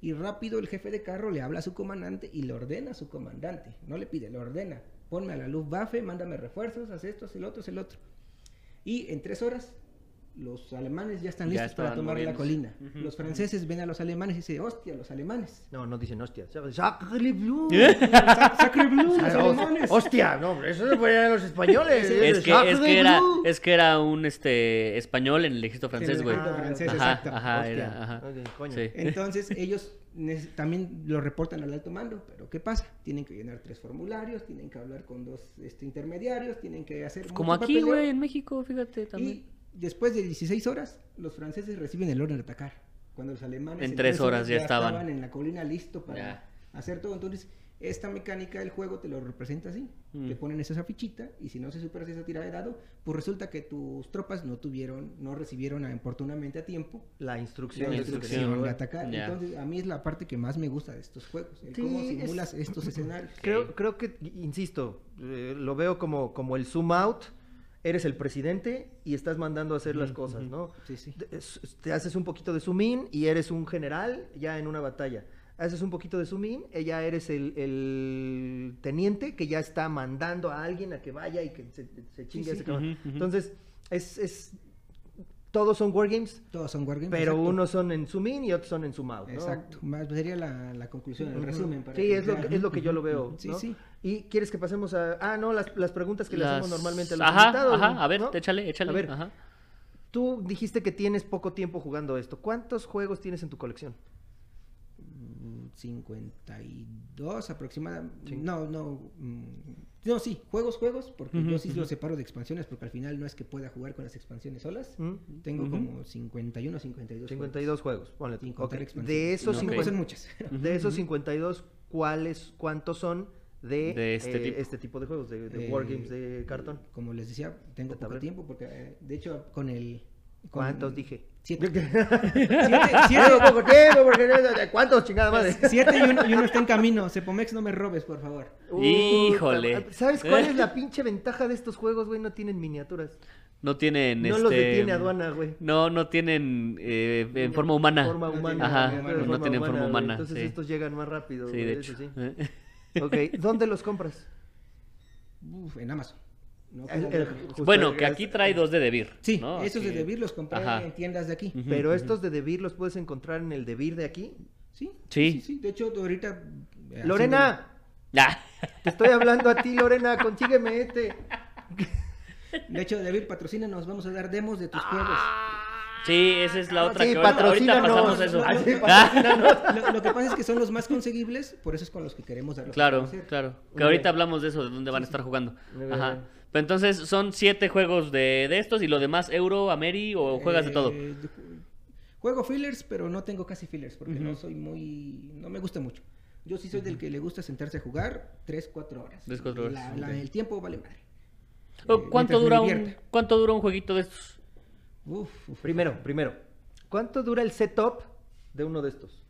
C: Y rápido el jefe de carro le habla a su comandante y le ordena a su comandante, no le pide, le ordena, ponme a la Luftwaffe, mándame refuerzos, haz esto, haz el otro, haz el otro. Y en tres horas los alemanes ya están
B: Ya
C: listos para tomar la colina. Los franceses ven a los alemanes y dicen, hostia, los alemanes.
A: No, no dicen hostia. Sacre bleu.
C: Sacre bleu, los
A: Ah,
C: alemanes.
A: Hostia, no, eso se ponían los españoles.
B: Es que,
A: Sacre
B: es, que era, es que era un este español en el ejército francés, güey.
C: ejército francés,
B: Ajá,
C: exacto.
B: ajá,
A: Hostia.
B: era, ajá.
A: Coño.
B: Sí.
C: Entonces ellos también lo reportan al alto mando, pero ¿qué pasa? Tienen que llenar tres formularios, tienen que hablar con dos este, intermediarios, tienen que hacer...
B: Como aquí, güey, en México, fíjate también.
C: Y después de 16 horas, los franceses reciben el orden de atacar. Cuando los alemanes...
B: En tres horas ya estaban.
C: en la colina listo para
B: Ya.
C: hacer todo. Entonces, esta mecánica del juego te lo representa así.
B: Mm.
C: Te ponen esa fichita y si no se superas esa tirada de dado, pues resulta que tus tropas no tuvieron, no recibieron oportunamente a tiempo
A: La instrucción.
C: la
B: instrucción.
C: instrucción de atacar. Entonces, a mí es la parte que más me gusta de estos juegos, el
A: Sí,
C: cómo
A: es-
C: simulas estos escenarios.
A: Creo, creo que, insisto, eh, lo veo como, como el zoom out. Eres el presidente y estás mandando a hacer las cosas. ¿no?
C: Sí, sí.
A: Te- es- Te haces un poquito de zoom in y eres un general ya en una batalla. Haces un poquito de zoom in, ya eres el, el teniente que ya está mandando a alguien a que vaya y que se, se chingue
C: Sí,
A: ese
C: sí.
A: cabrón. Entonces, es, es, todos son wargames,
C: Todos son wargames.
A: pero
C: exacto.
A: unos son en zoom in y otros son en zoom out, ¿no?
C: Exacto. Más sería la, la conclusión, el resumen. Para
A: Sí,
C: que
A: es lo, que, es lo que yo lo veo.
C: Sí, sí.
A: Y quieres que pasemos a. Ah, no, las, las preguntas que le hacemos
B: Las-
A: normalmente a los
B: ajá,
A: invitados.
B: Ajá, a ver,
A: ¿no?
B: échale, échale.
A: A ver,
B: Ajá.
A: tú dijiste que tienes poco tiempo jugando esto. ¿Cuántos juegos tienes en tu colección?
C: Mm, 52 aproximadamente.
A: Sí.
C: No, no. mm, No, sí, juegos, juegos, porque yo sí los separo de expansiones, porque al final no es que pueda jugar con las expansiones solas.
A: ¿Mm?
C: Tengo
B: Ujú.
C: como 51 o 52.
A: 52 juegos. ponle tú.
C: Sin contar
A: Ok.
C: expansiones.
A: De esos.
C: No,
A: 50
C: son muchas.
A: de esos 52, ¿cuáles, ¿cuántos son de,
B: De este
A: eh,
B: tipo.
A: este tipo de juegos? De, de
C: Eh,
A: wargames de cartón.
C: Como les decía, tengo
A: De
C: poco
A: tablero.
C: tiempo, porque eh, de hecho con el... con-
A: ¿Cuántos dije?
C: Siete.
A: Siete,
C: siete,
A: poco tiempo, porque no- ¿cuántos chingada madre?
C: Siete y uno, y uno está en camino. Sepomex, no me robes, por favor.
B: Híjole.
A: ¿Sabes cuál es la pinche ventaja de estos juegos, güey? No tienen miniaturas.
B: No tienen.
A: No
B: este,
A: los detiene aduana, güey.
B: No, no tienen eh, en forma humana.
A: Forma humana.
B: Ajá,
A: no
B: no,
A: tienen forma
B: tienen forma
A: güey.
B: humana.
A: Entonces
B: sí.
A: estos llegan más rápido.
B: Sí,
A: güey,
B: de
A: eso
B: hecho.
A: sí.
B: Eh.
A: Ok, ¿dónde los compras?
C: Uf, en Amazon. No
A: El-
C: como-
A: el- justo
B: Bueno, que aquí trae dos de Debir.
C: Sí,
B: ¿no?
C: esos de Debir los compré
B: Ajá.
C: en tiendas de aquí.
A: Pero estos de Debir los puedes encontrar en el Debir de aquí.
C: Sí,
B: Sí.
C: sí, sí. De hecho, ahorita. eh,
A: Lorena,
B: Ah,
A: te estoy hablando a ti, Lorena, consígueme este.
C: De hecho, Debir, patrocínanos. Vamos a dar demos de tus juegos.
B: Sí, esa es la otra
A: sí,
B: que ahorita, pasamos eso.
A: Ah, sí,
B: Ah,
C: Lo, lo que pasa es que son los más conseguibles, por eso es con los que queremos a
B: Claro,
C: conocer.
B: claro. Que ahorita hablamos de eso, de dónde van a estar jugando. Ajá.
A: bien.
B: Pero entonces son siete juegos de, de estos y lo demás Euro, Ameri o juegas de todo.
C: Eh, Juego fillers, pero no tengo casi fillers porque no soy muy. No me gusta mucho. Yo sí soy del que le gusta sentarse a jugar 3, 4 horas.
B: Tres, cuatro horas,
C: La- el tiempo vale madre.
B: Oh,
C: Eh,
B: ¿Cuánto dura un cuánto dura un jueguito de estos?
C: Uf, uf.
A: Primero, primero. ¿Cuánto dura el setup de uno de estos?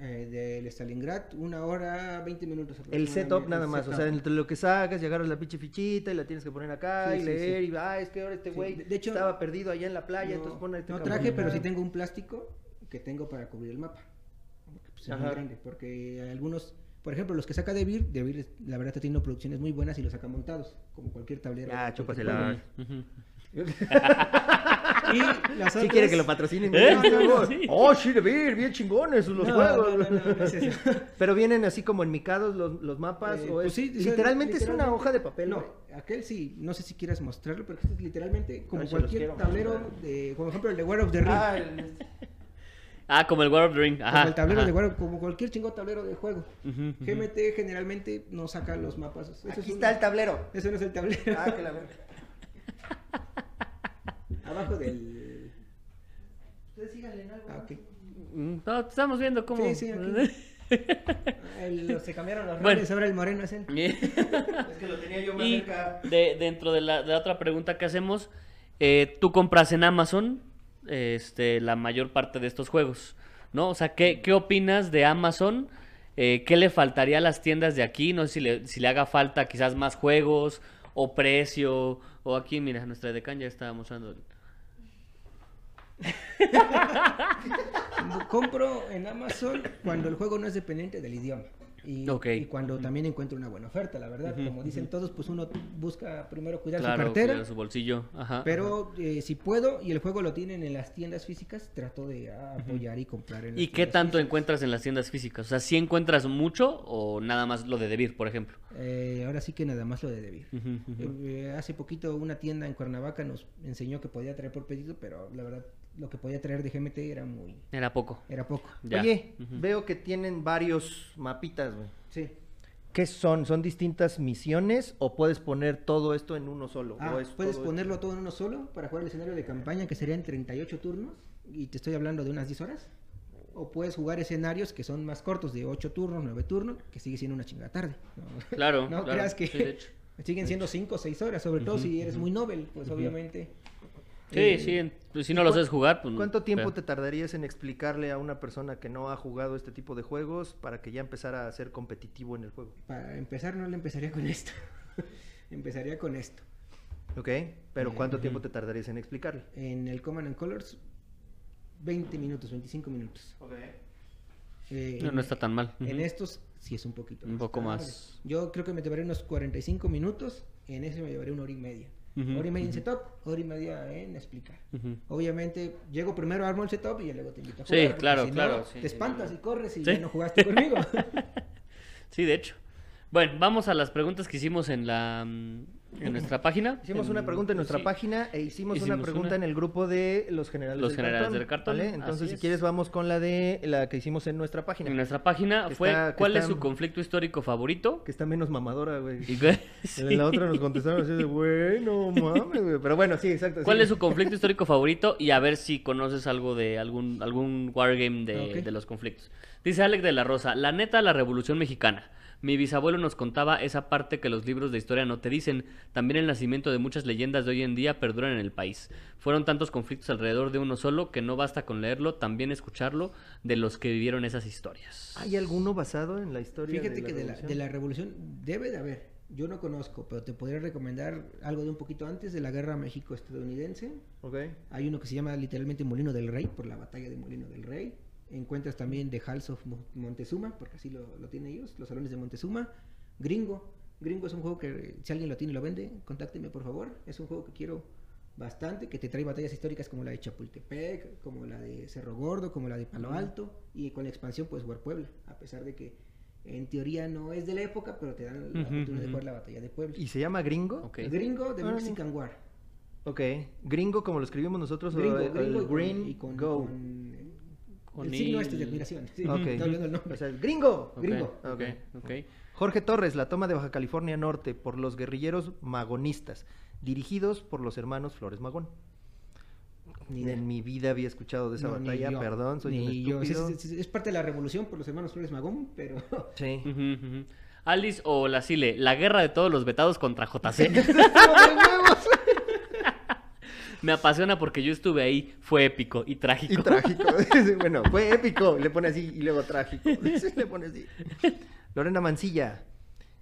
C: Eh, del Stalingrad, una hora, 20 minutos.
A: El setup nada
C: el
A: más, o sea, entre lo que sacas y agarras la pinche fichita y la tienes que poner acá
C: Sí,
A: y
C: sí,
A: leer
C: sí.
A: y ah, es que ahora este güey
C: de- de hecho,
A: estaba perdido allá en la playa,
C: no,
A: entonces pone este
C: no
A: cabrón
C: traje, pero sí tengo un plástico que tengo para cubrir el mapa. Porque, pues, es muy grande, porque algunos, por ejemplo, los que saca Devir es- la verdad está teniendo producciones muy buenas y los saca montados, como cualquier tablero. Cualquier
A: chúpasela.
C: Y las
A: Sí
C: otras-
A: quiere que lo patrocinen.
B: ¿Eh? Sí.
A: Oh, sí, de ver, bien chingones los
C: No,
A: juegos.
C: no, no, no, no es eso.
A: Pero vienen así como enmicados los, los mapas
C: Eh,
A: o
C: pues
A: es literalmente, es una hoja de papel.
C: No,
A: güey.
C: aquel sí, no sé si quieras mostrarlo, pero este es literalmente como cualquier tablero,
A: mostrar.
C: de, como ejemplo el de War of the Ring.
A: Ah, el-
B: Ah, como el War of the Ring. Ajá.
C: como el tablero
B: ajá.
C: de War, como cualquier chingón tablero de juego. GMT generalmente no saca los mapas. Eso
A: Aquí
C: es un-
A: está el tablero.
C: Eso no es el tablero.
A: Ah, que la verga.
C: Abajo del.
A: Ustedes síganle en algo.
C: Ah, ok.
B: Mm, No, estamos viendo cómo.
C: Sí, sí, aquí. El- se cambiaron los
B: Bueno.
C: roles, ahora el moreno es él.
A: Es que lo tenía yo más
B: y
A: cerca.
B: de, dentro de la, de la otra pregunta que hacemos, eh, tú compras en Amazon este, la mayor parte de estos juegos, ¿no? O sea, ¿qué, qué opinas de Amazon? Eh, ¿Qué le faltaría a las tiendas de aquí? No sé si le, si le haga falta quizás más juegos o precio. O aquí, mira, nuestra decan ya está mostrando.
C: Compro en Amazon cuando el juego no es dependiente del idioma. Y, cuando también encuentro una buena oferta, la verdad. Como dicen todos, pues uno busca primero cuidar
B: Claro,
C: su cartera.
B: cuidar su bolsillo. Ajá,
C: Pero eh, si puedo y el juego lo tienen en las tiendas físicas, trato de apoyar y comprar en las
B: ¿Y qué tanto
C: físicas.
B: encuentras en las tiendas físicas? O sea, ¿sí encuentras mucho o nada más lo de Debir, por ejemplo?
C: Eh, ahora sí que nada más lo de Debir.
B: Ujú.
C: Eh, hace poquito una tienda en Cuernavaca nos enseñó que podía traer por pedido, pero la verdad lo que podía traer de GMT era muy
B: Era poco.
C: era poco.
B: Ya.
A: Oye, veo que tienen varios mapitas, güey.
C: Sí.
A: ¿Qué son? ¿Son distintas misiones o puedes poner todo esto en uno solo?
C: Ah,
A: ¿O es
C: puedes
A: todo
C: ponerlo todo en uno solo para jugar el escenario de campaña que serían 38 turnos y te estoy hablando de unas 10 horas. O puedes jugar escenarios que son más cortos de 8 turnos, 9 turnos, que sigue siendo una chingada tarde. No,
B: Claro.
C: no
B: claro.
C: creas que
B: Sí, de hecho.
C: siguen siendo 5 o 6 horas, sobre todo si eres muy novel, pues obviamente.
B: Sí,
C: eh,
B: sí, pues, si no
A: ¿Y
B: lo sabes jugar, pues...
A: ¿Cuánto tiempo
B: pero-
A: te tardarías en explicarle a una persona que no ha jugado este tipo de juegos para que ya empezara a ser competitivo en el juego?
C: Para empezar no le empezaría con esto. empezaría con esto.
A: ¿Ok? Pero
C: Eh,
A: ¿cuánto tiempo te tardarías en explicarle?
C: En el Command and Colors 20 minutos, 25 minutos. Eh,
B: No,
C: en-
B: no está tan mal.
C: En estos sí es un poquito
B: Un poco
C: tarde.
B: más.
C: Yo creo que me llevaré unos 45 minutos. En ese me llevaré una hora y media.
B: Ujú,
C: hora y media en setup, hora y media en explicar. Obviamente, llego primero, armo el setup y ya luego te invito a
B: Sí,
C: jugar. porque
B: claro,
C: si no,
B: claro, sí,
C: te
B: sí,
C: espantas
B: sí.
C: y corres y
B: Sí.
C: ya no jugaste conmigo.
B: Sí, de hecho. Bueno, vamos a las preguntas que hicimos en la mm, en nuestra página.
A: Hicimos
B: En-
A: una pregunta en nuestra
B: sí.
A: página e hicimos, una pregunta
B: una.
A: en el grupo de los generales
B: Los
A: del
B: generales
A: cartón.
B: del cartón,
A: ¿vale? Entonces, si
B: es.
A: quieres, vamos con la de la que hicimos en nuestra página.
B: En nuestra página fue
A: está-
B: ¿cuál es su conflicto histórico favorito?
A: Que está menos mamadora, güey.
B: Qué-
A: En la otra nos contestaron así de, güey, no mames, güey. Pero bueno, sí, exacto.
B: ¿Cuál
A: sí.
B: es su conflicto histórico favorito? Y a ver si conoces algo de algún, algún wargame de,
C: Ok.
B: de los conflictos. Dice Alec de la Rosa, la neta, la Revolución Mexicana. Mi bisabuelo nos contaba esa parte que los libros de historia no te dicen. También el nacimiento de muchas leyendas de hoy en día perduran en el país. Fueron tantos conflictos alrededor de uno solo que no basta con leerlo, también escucharlo de los que vivieron esas historias.
A: ¿Hay alguno basado en la historia
C: Fíjate
A: de la
C: que de la,
A: Revolución?
C: de la revolución debe de haber. Yo no conozco, pero te podría recomendar algo de un poquito antes de la guerra México-estadounidense.
A: Ok.
C: Hay uno que se llama literalmente Molino del Rey, por la batalla de Molino del Rey. Encuentras también The Halls of Mo- Montezuma, porque así lo, lo tienen ellos, los salones de Montezuma. Gringo. Gringo es un juego que si alguien lo tiene y lo vende, contácteme por favor. Es un juego que quiero bastante, que te trae batallas históricas como la de Chapultepec, como la de Cerro Gordo, como la de Palo Alto, y con la expansión pues War Puebla, a pesar de que en teoría no es de la época, pero te dan la oportunidad de jugar la batalla de Puebla.
A: ¿Y se llama Gringo?
B: Ok.
C: Gringo de. Mexican War.
A: Ok. Gringo como lo escribimos nosotros. o
C: Gringo,
A: el-
C: gringo
A: el
C: y con-
A: Green
C: y con,
A: Go.
C: con,
B: Con
C: el signo este de admiración. Sí,
A: Ok.
C: estoy olvidando el nombre.
A: O sea, el Gringo.
C: Gringo.
A: Jorge Torres, la toma de Baja California Norte por los guerrilleros magonistas, dirigidos por los hermanos Flores Magón.
C: Ni.
A: En mi vida había escuchado de esa
C: No, ni
A: batalla,
C: yo,
A: perdón, soy un
C: ni yo. Es,
A: estúpido.
C: es- es- es parte de la revolución por los hermanos Flores Magón, pero
A: Sí.
B: Alice o la Sile, la guerra de todos los vetados contra JC. Me apasiona porque yo estuve ahí, fue épico y trágico.
A: Y trágico. bueno, fue épico. Le pone así y luego trágico. Le pone así. Lorena Mancilla.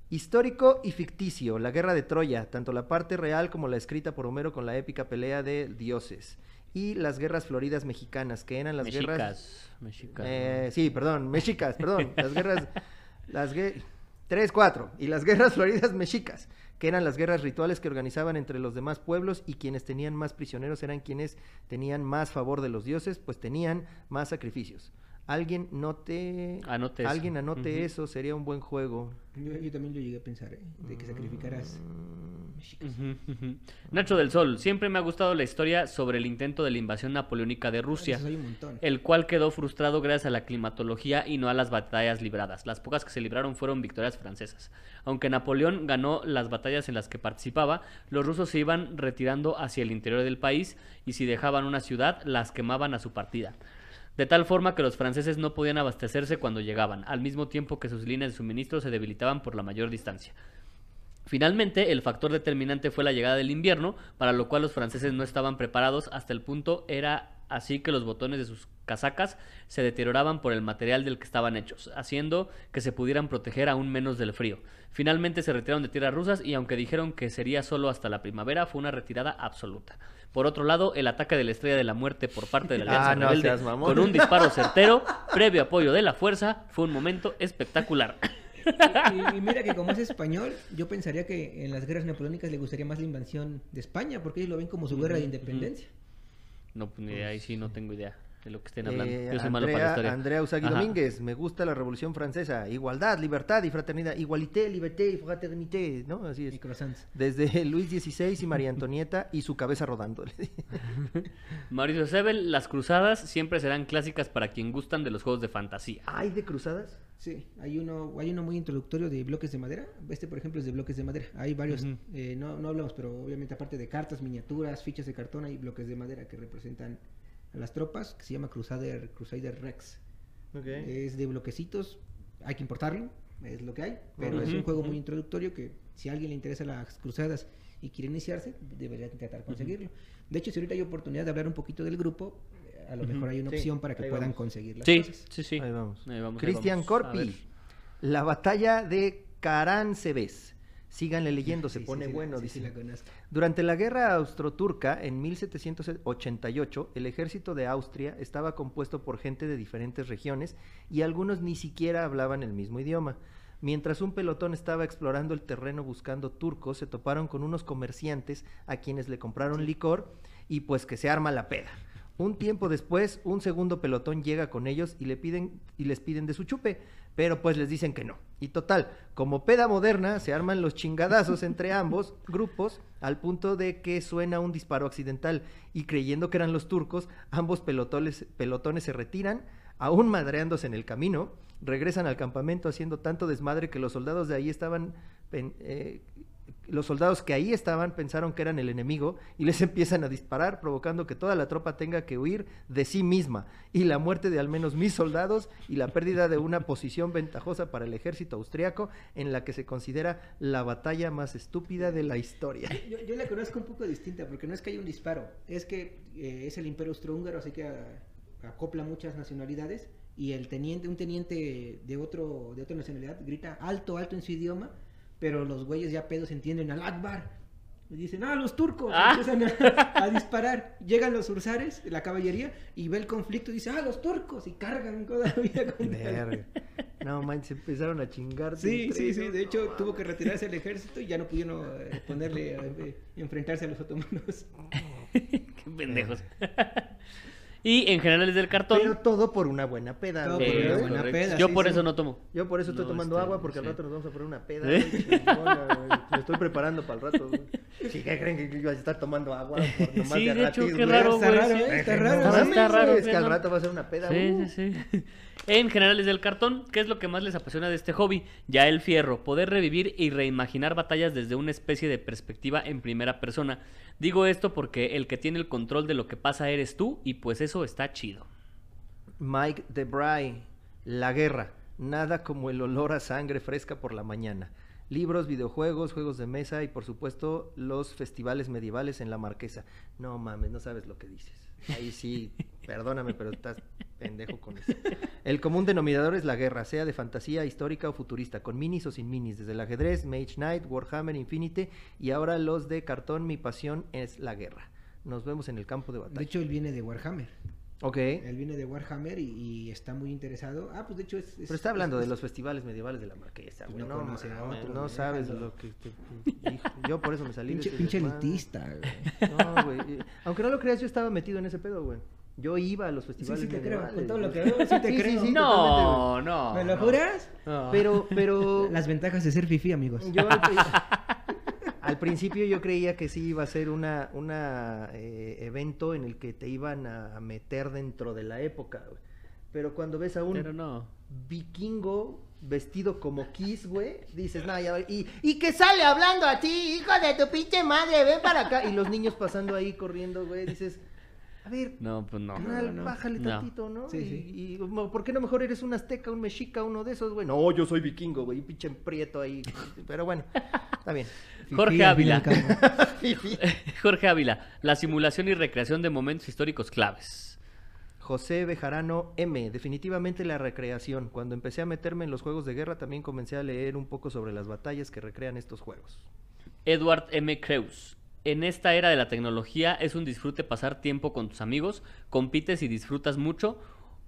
A: Histórico y ficticio. La guerra de Troya. Tanto la parte real como la escrita por Homero con la épica pelea de dioses. Y las guerras floridas mexicanas, que eran las guerras.
B: Mexicas, mexicas.
A: Eh, sí, perdón, mexicas, perdón. Las guerras. Las gue- Tres, cuatro. Y las guerras floridas mexicas, que eran las guerras rituales que organizaban entre los demás pueblos y quienes tenían más prisioneros eran quienes tenían más favor de los dioses, pues tenían más sacrificios. Alguien note.
B: Anote eso.
A: Alguien anote
B: Ujú.
A: eso, sería un buen juego.
C: yo, yo también lo llegué a pensar, ¿eh? de que sacrificaras
A: Mm,
B: ujú. Nacho del Sol, siempre me ha gustado la historia sobre el intento de la invasión napoleónica de Rusia.
C: Esos hay un montón.
B: el cual quedó frustrado gracias a la climatología y no a las batallas libradas. Las pocas que se libraron fueron victorias francesas. Aunque Napoleón ganó las batallas en las que participaba, los rusos se iban retirando hacia el interior del país y si dejaban una ciudad, las quemaban a su partida. De tal forma que los franceses no podían abastecerse cuando llegaban, al mismo tiempo que sus líneas de suministro se debilitaban por la mayor distancia. Finalmente, el factor determinante fue la llegada del invierno, para lo cual los franceses no estaban preparados hasta el punto era así que los botones de sus casacas se deterioraban por el material del que estaban hechos, haciendo que se pudieran proteger aún menos del frío. Finalmente se retiraron de tierras rusas y aunque dijeron que sería solo hasta la primavera, fue una retirada absoluta. Por otro lado, el ataque de la Estrella de la Muerte por parte de la Alianza
A: Ah, no
B: Rebelde
A: seas mamón.
B: con un disparo certero, previo apoyo de la fuerza, fue un momento espectacular.
C: Y, y mira que como es español, yo pensaría que en las guerras napoleónicas le gustaría más la invasión de España, porque ellos lo ven como su guerra de independencia.
B: No, pues ni idea, ahí sí no tengo idea de lo que estén hablando.
A: Eh,
B: Yo soy malo para la
A: Andrea,
B: historia.
A: Andrea Usagui
B: Ajá.
A: Domínguez, me gusta la Revolución Francesa. Igualdad, libertad y fraternidad. Igualité, liberté y fraternité, ¿no? Así es.
C: Y.
A: Desde Luis XVI y María Antonieta y su cabeza rodando.
B: Mauricio Sebel, las cruzadas siempre serán clásicas para quien gustan de los juegos de fantasía.
A: ¿Hay de cruzadas?
C: Sí, hay uno, hay uno muy introductorio de bloques de madera. Este, por ejemplo, es de bloques de madera. Hay varios, eh, no, no hablamos, pero obviamente aparte de cartas, miniaturas, fichas de cartón, hay bloques de madera que representan a las tropas, que se llama Crusader, Crusader Rex. Es de bloquecitos, hay que importarlo, es lo que hay, pero es un juego muy introductorio que si a alguien le interesa las cruzadas y quiere iniciarse, debería intentar conseguirlo. De hecho, si ahorita hay oportunidad de hablar un poquito del grupo, a lo mejor hay una
A: Sí,
C: opción para que puedan
A: vamos.
C: conseguir las
B: Sí,
C: cosas.
B: sí, sí.
A: Ahí vamos.
B: Ahí vamos,
A: Cristian
B: vamos. A ver.
A: Corpi. La batalla de Caransebes. Síganle leyendo, se
C: Sí,
A: pone
C: sí,
A: bueno,
C: sí,
A: dice.
C: sí, la conozco.
A: Durante la guerra austro-turca, en 1788, el ejército de Austria estaba compuesto por gente de diferentes regiones y algunos ni siquiera hablaban el mismo idioma. Mientras un pelotón estaba explorando el terreno buscando turcos, se toparon con unos comerciantes a quienes le compraron licor y pues que se arma la peda. Un tiempo después, un segundo pelotón llega con ellos y le piden y les piden de su chupe, pero pues les dicen que no. Y total, como peda moderna, se arman los chingadazos entre ambos grupos al punto de que suena un disparo accidental y creyendo que eran los turcos, ambos pelotones, pelotones se retiran, aún madreándose en el camino, regresan al campamento haciendo tanto desmadre que los soldados de ahí estaban eh, los soldados que ahí estaban pensaron que eran el enemigo y les empiezan a disparar, provocando que toda la tropa tenga que huir de sí misma y la muerte de al menos mil soldados y la pérdida de una posición ventajosa para el ejército austriaco en la que se considera la batalla más estúpida de la historia.
C: Yo, la conozco un poco distinta, porque no es que haya un disparo, es que eh, es el imperio austrohúngaro, así que acopla muchas nacionalidades, y el teniente, un teniente de otro, de otra nacionalidad, grita alto, alto en su idioma, pero los güeyes ya pedos entienden al Akbar. Y dicen, ah, los turcos.
B: Ah.
C: Empiezan a, a disparar. Llegan los ursares, la caballería, y ve el conflicto y dice, ah, los turcos. Y cargan todavía con.
A: No manches, empezaron a chingar.
C: Sí, sí, sí. De hecho, tuvo que retirarse el ejército y ya no pudieron eh, ponerle, eh, enfrentarse a los otomanos.
B: Qué pendejos. Y en generales del cartón.
A: Pero todo por una buena peda.
C: Todo por una
B: es
C: buena
B: correcto.
C: peda,
B: Yo
C: sí,
B: por
C: sí.
B: eso no tomo.
A: Yo por eso estoy
B: No,
A: tomando
B: este,
A: agua porque al
B: sí.
A: rato nos vamos a poner una peda.
B: ¿Eh?
A: güey, chingona. Me estoy preparando para el rato. güey. Sí, ¿qué creen que ibas a estar tomando agua? Por nomás
B: Sí, de hecho,
A: gratis,
B: qué
A: güey?
B: raro,
C: Está
B: güey.
C: raro,
B: sí.
C: ¿eh? Está raro.
B: Está raro,
A: Es que al rato va a ser una peda.
B: Sí, sí, sí. En generales del cartón, ¿qué es lo que más les apasiona de este hobby? Ya el fierro, poder revivir y reimaginar batallas desde una especie de perspectiva en primera persona. Digo esto porque el que tiene el control de lo que pasa eres tú y pues eso está chido.
A: Mike DeBry, La Guerra. Nada como el olor a sangre fresca por la mañana. Libros, videojuegos, juegos de mesa y por supuesto los festivales medievales en la Marquesa. No mames, no sabes lo que dices. Ahí sí, perdóname, pero estás pendejo con eso. El común denominador es la guerra, sea de fantasía histórica o futurista, con minis o sin minis, desde el ajedrez, Mage Knight, Warhammer Infinity y ahora los de cartón, mi pasión es la guerra. Nos vemos en el campo de batalla.
C: De hecho, él viene de Warhammer.
A: Ok.
C: Él viene de Warhammer y, y está muy interesado. Ah, pues de hecho es... es-
A: Pero está hablando
C: es-
A: de los festivales medievales de la Marquesa, güey.
C: no
A: No,
C: a otro,
A: no
C: güey,
A: sabes lo que... te- hijo, yo por eso me salí
C: Pinche,
A: de
C: pinche elitista, güey.
A: No, güey. y- Aunque no lo creas, yo estaba metido en ese pedo, güey. Yo iba a los festivales
C: sí te creo, con todo lo
A: güey.
C: que veo, sí te creo.
A: totalmente,
B: no, no.
C: ¿Me lo
B: no.
C: juras?
B: No.
A: Pero, pero...
C: Las ventajas de ser fifi, amigos.
A: Yo al, pri- al principio yo creía que sí iba a ser una, una eh, evento en el que te iban a meter dentro de la época, güey. Pero cuando ves a un
B: Pero no.
A: vikingo vestido como Kiss, güey, dices, no, ya, y, y que sale hablando a ti, hijo de tu pinche madre, ven para acá. Y los niños pasando ahí corriendo, güey, dices, a ver,
B: No, pues no.
A: carnal,
C: no.
A: bájale tantito, ¿no?
C: Sí,
A: y,
C: sí.
A: y, ¿por qué no mejor eres un azteca, un mexica, uno de esos, güey? No, yo soy vikingo, güey, pinche prieto ahí. Pero bueno, está bien.
B: Jorge
C: Fifí,
B: Ávila. Jorge Ávila, la simulación y recreación de momentos históricos claves.
A: José Bejarano M. Definitivamente la recreación. Cuando empecé a meterme en los juegos de guerra, también comencé a leer un poco sobre las batallas que recrean estos juegos.
B: Edward M. Creus. En esta era de la tecnología es un disfrute pasar tiempo con tus amigos, compites y disfrutas mucho,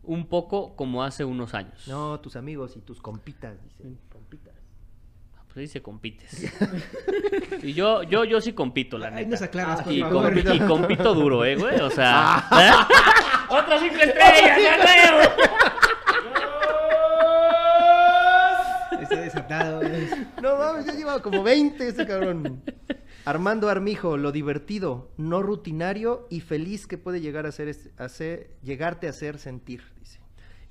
B: un poco como hace unos años.
A: No, tus amigos y tus compitas, dicen. Compitas.
B: Pues dice compites. y yo, yo, yo sí compito, la
C: Ahí
B: neta.
C: nos aclaras, por
B: y,
C: favor.
B: compi- y compito duro, eh, güey. O sea. ¡Otra cinco estrellas, ya!
C: Está desatado. güey.
A: No mames, ya lleva como 20 ese cabrón. Armando Armijo, lo divertido, no rutinario y feliz que puede llegar a ser, hacer, llegarte a hacer sentir, dice.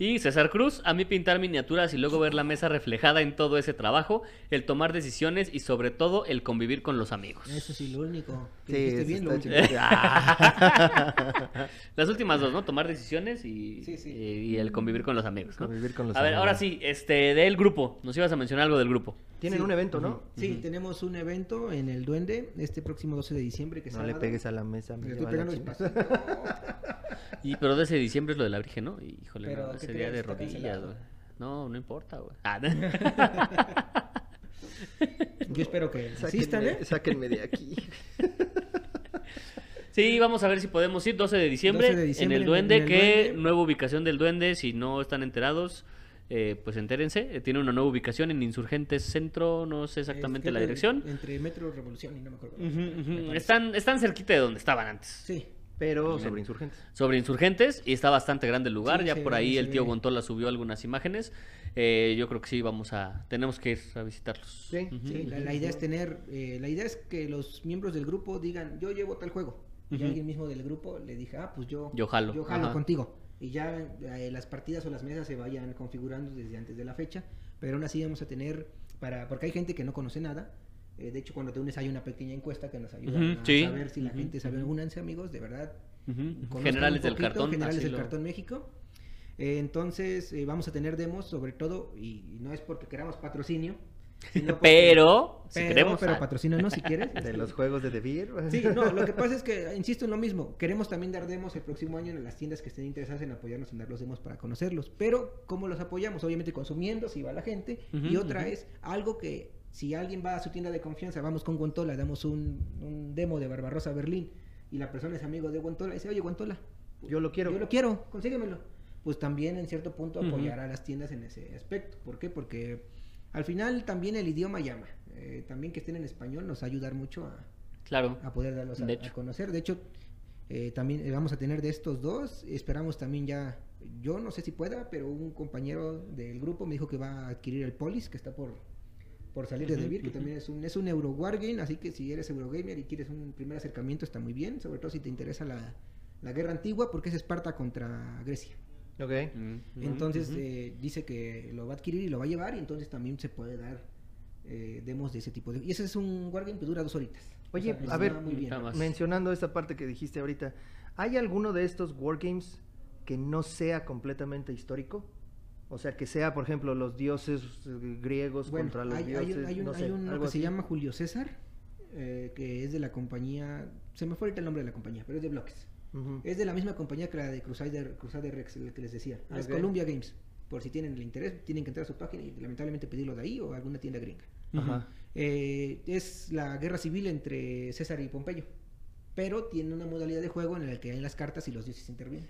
B: Y César Cruz, a mí pintar miniaturas y luego ver la mesa reflejada en todo ese trabajo, el tomar decisiones y sobre todo el convivir con los amigos.
C: Eso sí, lo único. Que
A: Sí,
C: bien, lo.
B: Las últimas dos, ¿no? Tomar decisiones y,
C: Sí, sí.
B: y- y el convivir con los amigos. ¿no?
A: Convivir con los
B: a ver, ahora sí, este, del grupo. Nos ibas a mencionar algo del grupo.
A: Tienen
C: Sí.
A: un evento, ¿no?
C: Sí, tenemos un evento en el Duende este próximo 12 de diciembre. Que
A: No le pegues a la mesa. me
C: estoy pegando.
B: Y pero de ese diciembre es lo de la Virgen, ¿no? Y, Híjole,
C: Pero,
B: no,
C: ¿qué
B: ese de rodillas, güey. No, no importa, güey. Ah,
C: Yo espero que
A: Sáquenme,
C: ¿eh?
A: sáquenme de aquí.
B: Sí, vamos a ver si podemos ir 12 de diciembre,
C: 12 de diciembre
B: en el
C: en-
B: Duende,
C: en el
B: que
C: Duende.
B: nueva ubicación del Duende, si no están enterados, eh, pues entérense, Eh, tiene una nueva ubicación en Insurgentes Centro, no sé exactamente
C: Es
B: la dirección.
C: Entre Metro Revolución y no me acuerdo.
B: Están, están cerquita de donde estaban antes.
C: Sí.
A: Pero sobre insurgentes.
B: Sobre Insurgentes y está bastante grande el lugar,
C: Sí,
B: ya
C: se
B: por ahí
C: se
B: el tío. Gontola subió algunas imágenes. Eh, yo creo que sí, vamos a, tenemos que ir a visitarlos.
A: Sí,
B: Ujú.
C: Sí, la, la idea es tener, eh, la idea es que los miembros del grupo digan, yo llevo tal juego. Y
B: Ujú.
C: alguien mismo del grupo le dije, ah, pues yo,
B: Yo jalo,
C: yo jalo
B: ajá.
C: contigo. Y ya eh, las partidas o las mesas se vayan configurando desde antes de la fecha. Pero aún así vamos a tener, para porque hay gente que no conoce nada. Eh, de hecho, cuando te unes hay una pequeña encuesta que nos ayuda a
B: sí.
C: saber si la gente sabe. Únanse, amigos, de verdad.
B: Generales del cartón.
C: Generales
B: así
C: del
B: lo-
C: Cartón México. Eh, entonces, eh, vamos a tener demos sobre todo, y, y no es porque queramos patrocinio. sino porque-
B: Pero, si
C: pero,
B: queremos.
C: pero patrocínanos si quieres.
A: De los juegos de The Beer.
C: Sí, no, lo que pasa es que, insisto en lo mismo, queremos también dar demos el próximo año en las tiendas que estén interesadas en apoyarnos en dar los demos para conocerlos. Pero, ¿cómo los apoyamos? Obviamente consumiendo, si va la gente. y otra es algo que Si alguien va a su tienda de confianza, vamos con Guantola, damos un, un demo de Barbarossa Berlín y la persona es amigo de Guantola y dice, oye Guantola,
A: Yo lo quiero.
C: yo lo quiero, consíguemelo. Pues también en cierto punto apoyar a las tiendas en ese aspecto. ¿Por qué? Porque al final también el idioma llama. Eh, también que estén en español nos va a ayudar mucho a,
B: Claro.
C: a poder darlos a,
B: De
C: a conocer. De hecho, eh, también eh, vamos a tener de estos dos. Esperamos también ya, yo no sé si pueda, pero un compañero del grupo me dijo que va a adquirir el Polis, que está por, por salir de
B: Ujú,
C: Devir, que también es un, es un Euro Wargame, así que si eres Eurogamer y quieres un primer acercamiento está muy bien, sobre todo si te interesa la, la guerra antigua, porque es Esparta contra Grecia.
A: Ok.
C: Entonces eh, dice que lo va a adquirir y lo va a llevar y entonces también se puede dar eh, demos de ese tipo de... Y ese es un Wargame que dura dos horitas.
A: Oye, a
C: está
A: ver,
C: muy bien.
A: Mencionando esta parte que dijiste ahorita, ¿hay alguno de estos wargames que no sea completamente histórico? O sea, que sea, por ejemplo, los dioses griegos
C: Bueno,
A: contra los
C: hay, hay
A: dioses,
C: un- hay un-
A: no
C: hay
A: sé,
C: uno
A: algo
C: que se llama Julio César, eh, que es de la compañía, se me fue ahorita el nombre de la compañía, pero es de bloques. Es de la misma compañía que la de Crusader, Crusader Rex, el que les decía. Ah, Es. Columbia Games. Por si tienen el interés, tienen que entrar a su página y lamentablemente pedirlo de ahí o alguna tienda gringa.
A: Ajá.
C: Eh, es la guerra civil entre César y Pompeyo, pero tiene una modalidad de juego en la que hay las cartas y los dioses intervienen.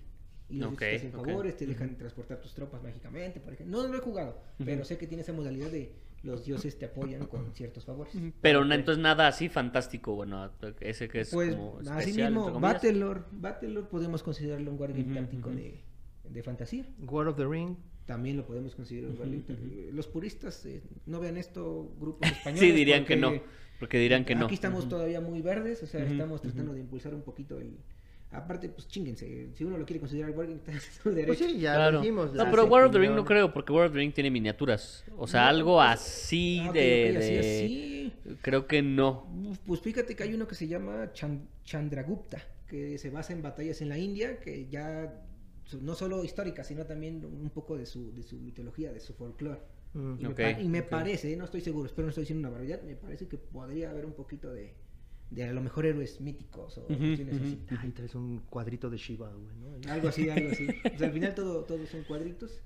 C: Y los
B: Ok,
C: dioses te hacen
B: ok.
C: favores, te dejan transportar tus tropas mágicamente, por ejemplo. No lo he jugado, pero sé que tiene esa modalidad de los dioses te apoyan con ciertos favores.
B: Pero no, entonces nada así fantástico, bueno, ese que es
C: Pues
B: como
C: así
B: especial,
C: mismo,
B: entre comillas.
C: Battlelord, Battlelord podemos considerarlo un
B: Ujú,
C: táctico de, de fantasía.
A: War of the Ring.
C: También lo podemos considerar un wargame táctico. Los puristas eh, no vean esto, grupos españoles.
B: Sí, dirían que no,
C: porque
B: porque dirían que no.
C: Aquí estamos
B: Ujú.
C: todavía muy verdes, o sea,
B: Ujú,
C: estamos
B: ujú.
C: tratando de impulsar un poquito el... Aparte, pues chinguense, si uno lo quiere considerar wargame, está en su derecho.
A: Pues sí, ya
B: Claro.
A: lo dijimos.
B: No, pero War of the Ring no creo, porque War of the Ring tiene miniaturas. O sea,
C: No,
B: algo
C: pues,
B: así
C: Ah,
B: de...
C: así,
B: de-
C: así.
B: Creo que no.
C: Pues fíjate que hay uno que se llama Chan- Chandragupta, que se basa en batallas en la India, que ya no solo histórica, sino también un poco de su, de su mitología, de su folclore.
A: Mm.
C: Y,
B: Ok,
C: me, y me parece, no estoy seguro, espero no estoy diciendo una barbaridad, me parece que podría haber un poquito de, de a lo mejor héroes míticos o
B: Ujú,
C: cuestiones
B: ujú.
C: así.
A: Ay, traes un cuadrito de Shiva, güey, ¿no?
C: Algo así, algo así. O sea, al final todo, todos son cuadritos.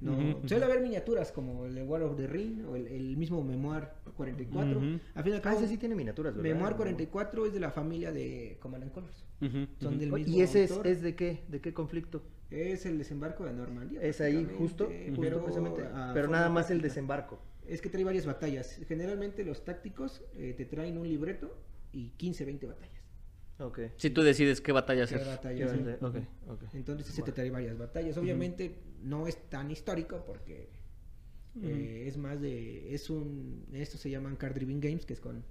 C: No. Suele haber miniaturas como el de War of the Ring o el, el mismo Memoir 44.
B: Ujú.
C: Al fin y al
A: Ah, ese sí tiene miniaturas, ¿verdad?
C: Memoir 44 es de la familia de Command and Colors. Son del mismo
A: ¿Y ese es, es de qué? ¿De qué conflicto?
C: Es el desembarco de Normandía.
A: Es ahí justo, justo
C: pero,
A: precisamente. Pero nada más el desembarco.
C: Es que trae varias batallas. Generalmente los tácticos eh, te traen un libreto y 15, 20 batallas.
A: Ok.
B: Si tú decides qué batalla
C: ¿Qué
B: hacer.
C: batallas?
A: Ya,
C: sí.
A: ya, ok, ok.
C: Entonces ese te trae varias batallas. Obviamente no es tan histórico porque eh, es más de... es un Esto se llaman card driven games, que es con,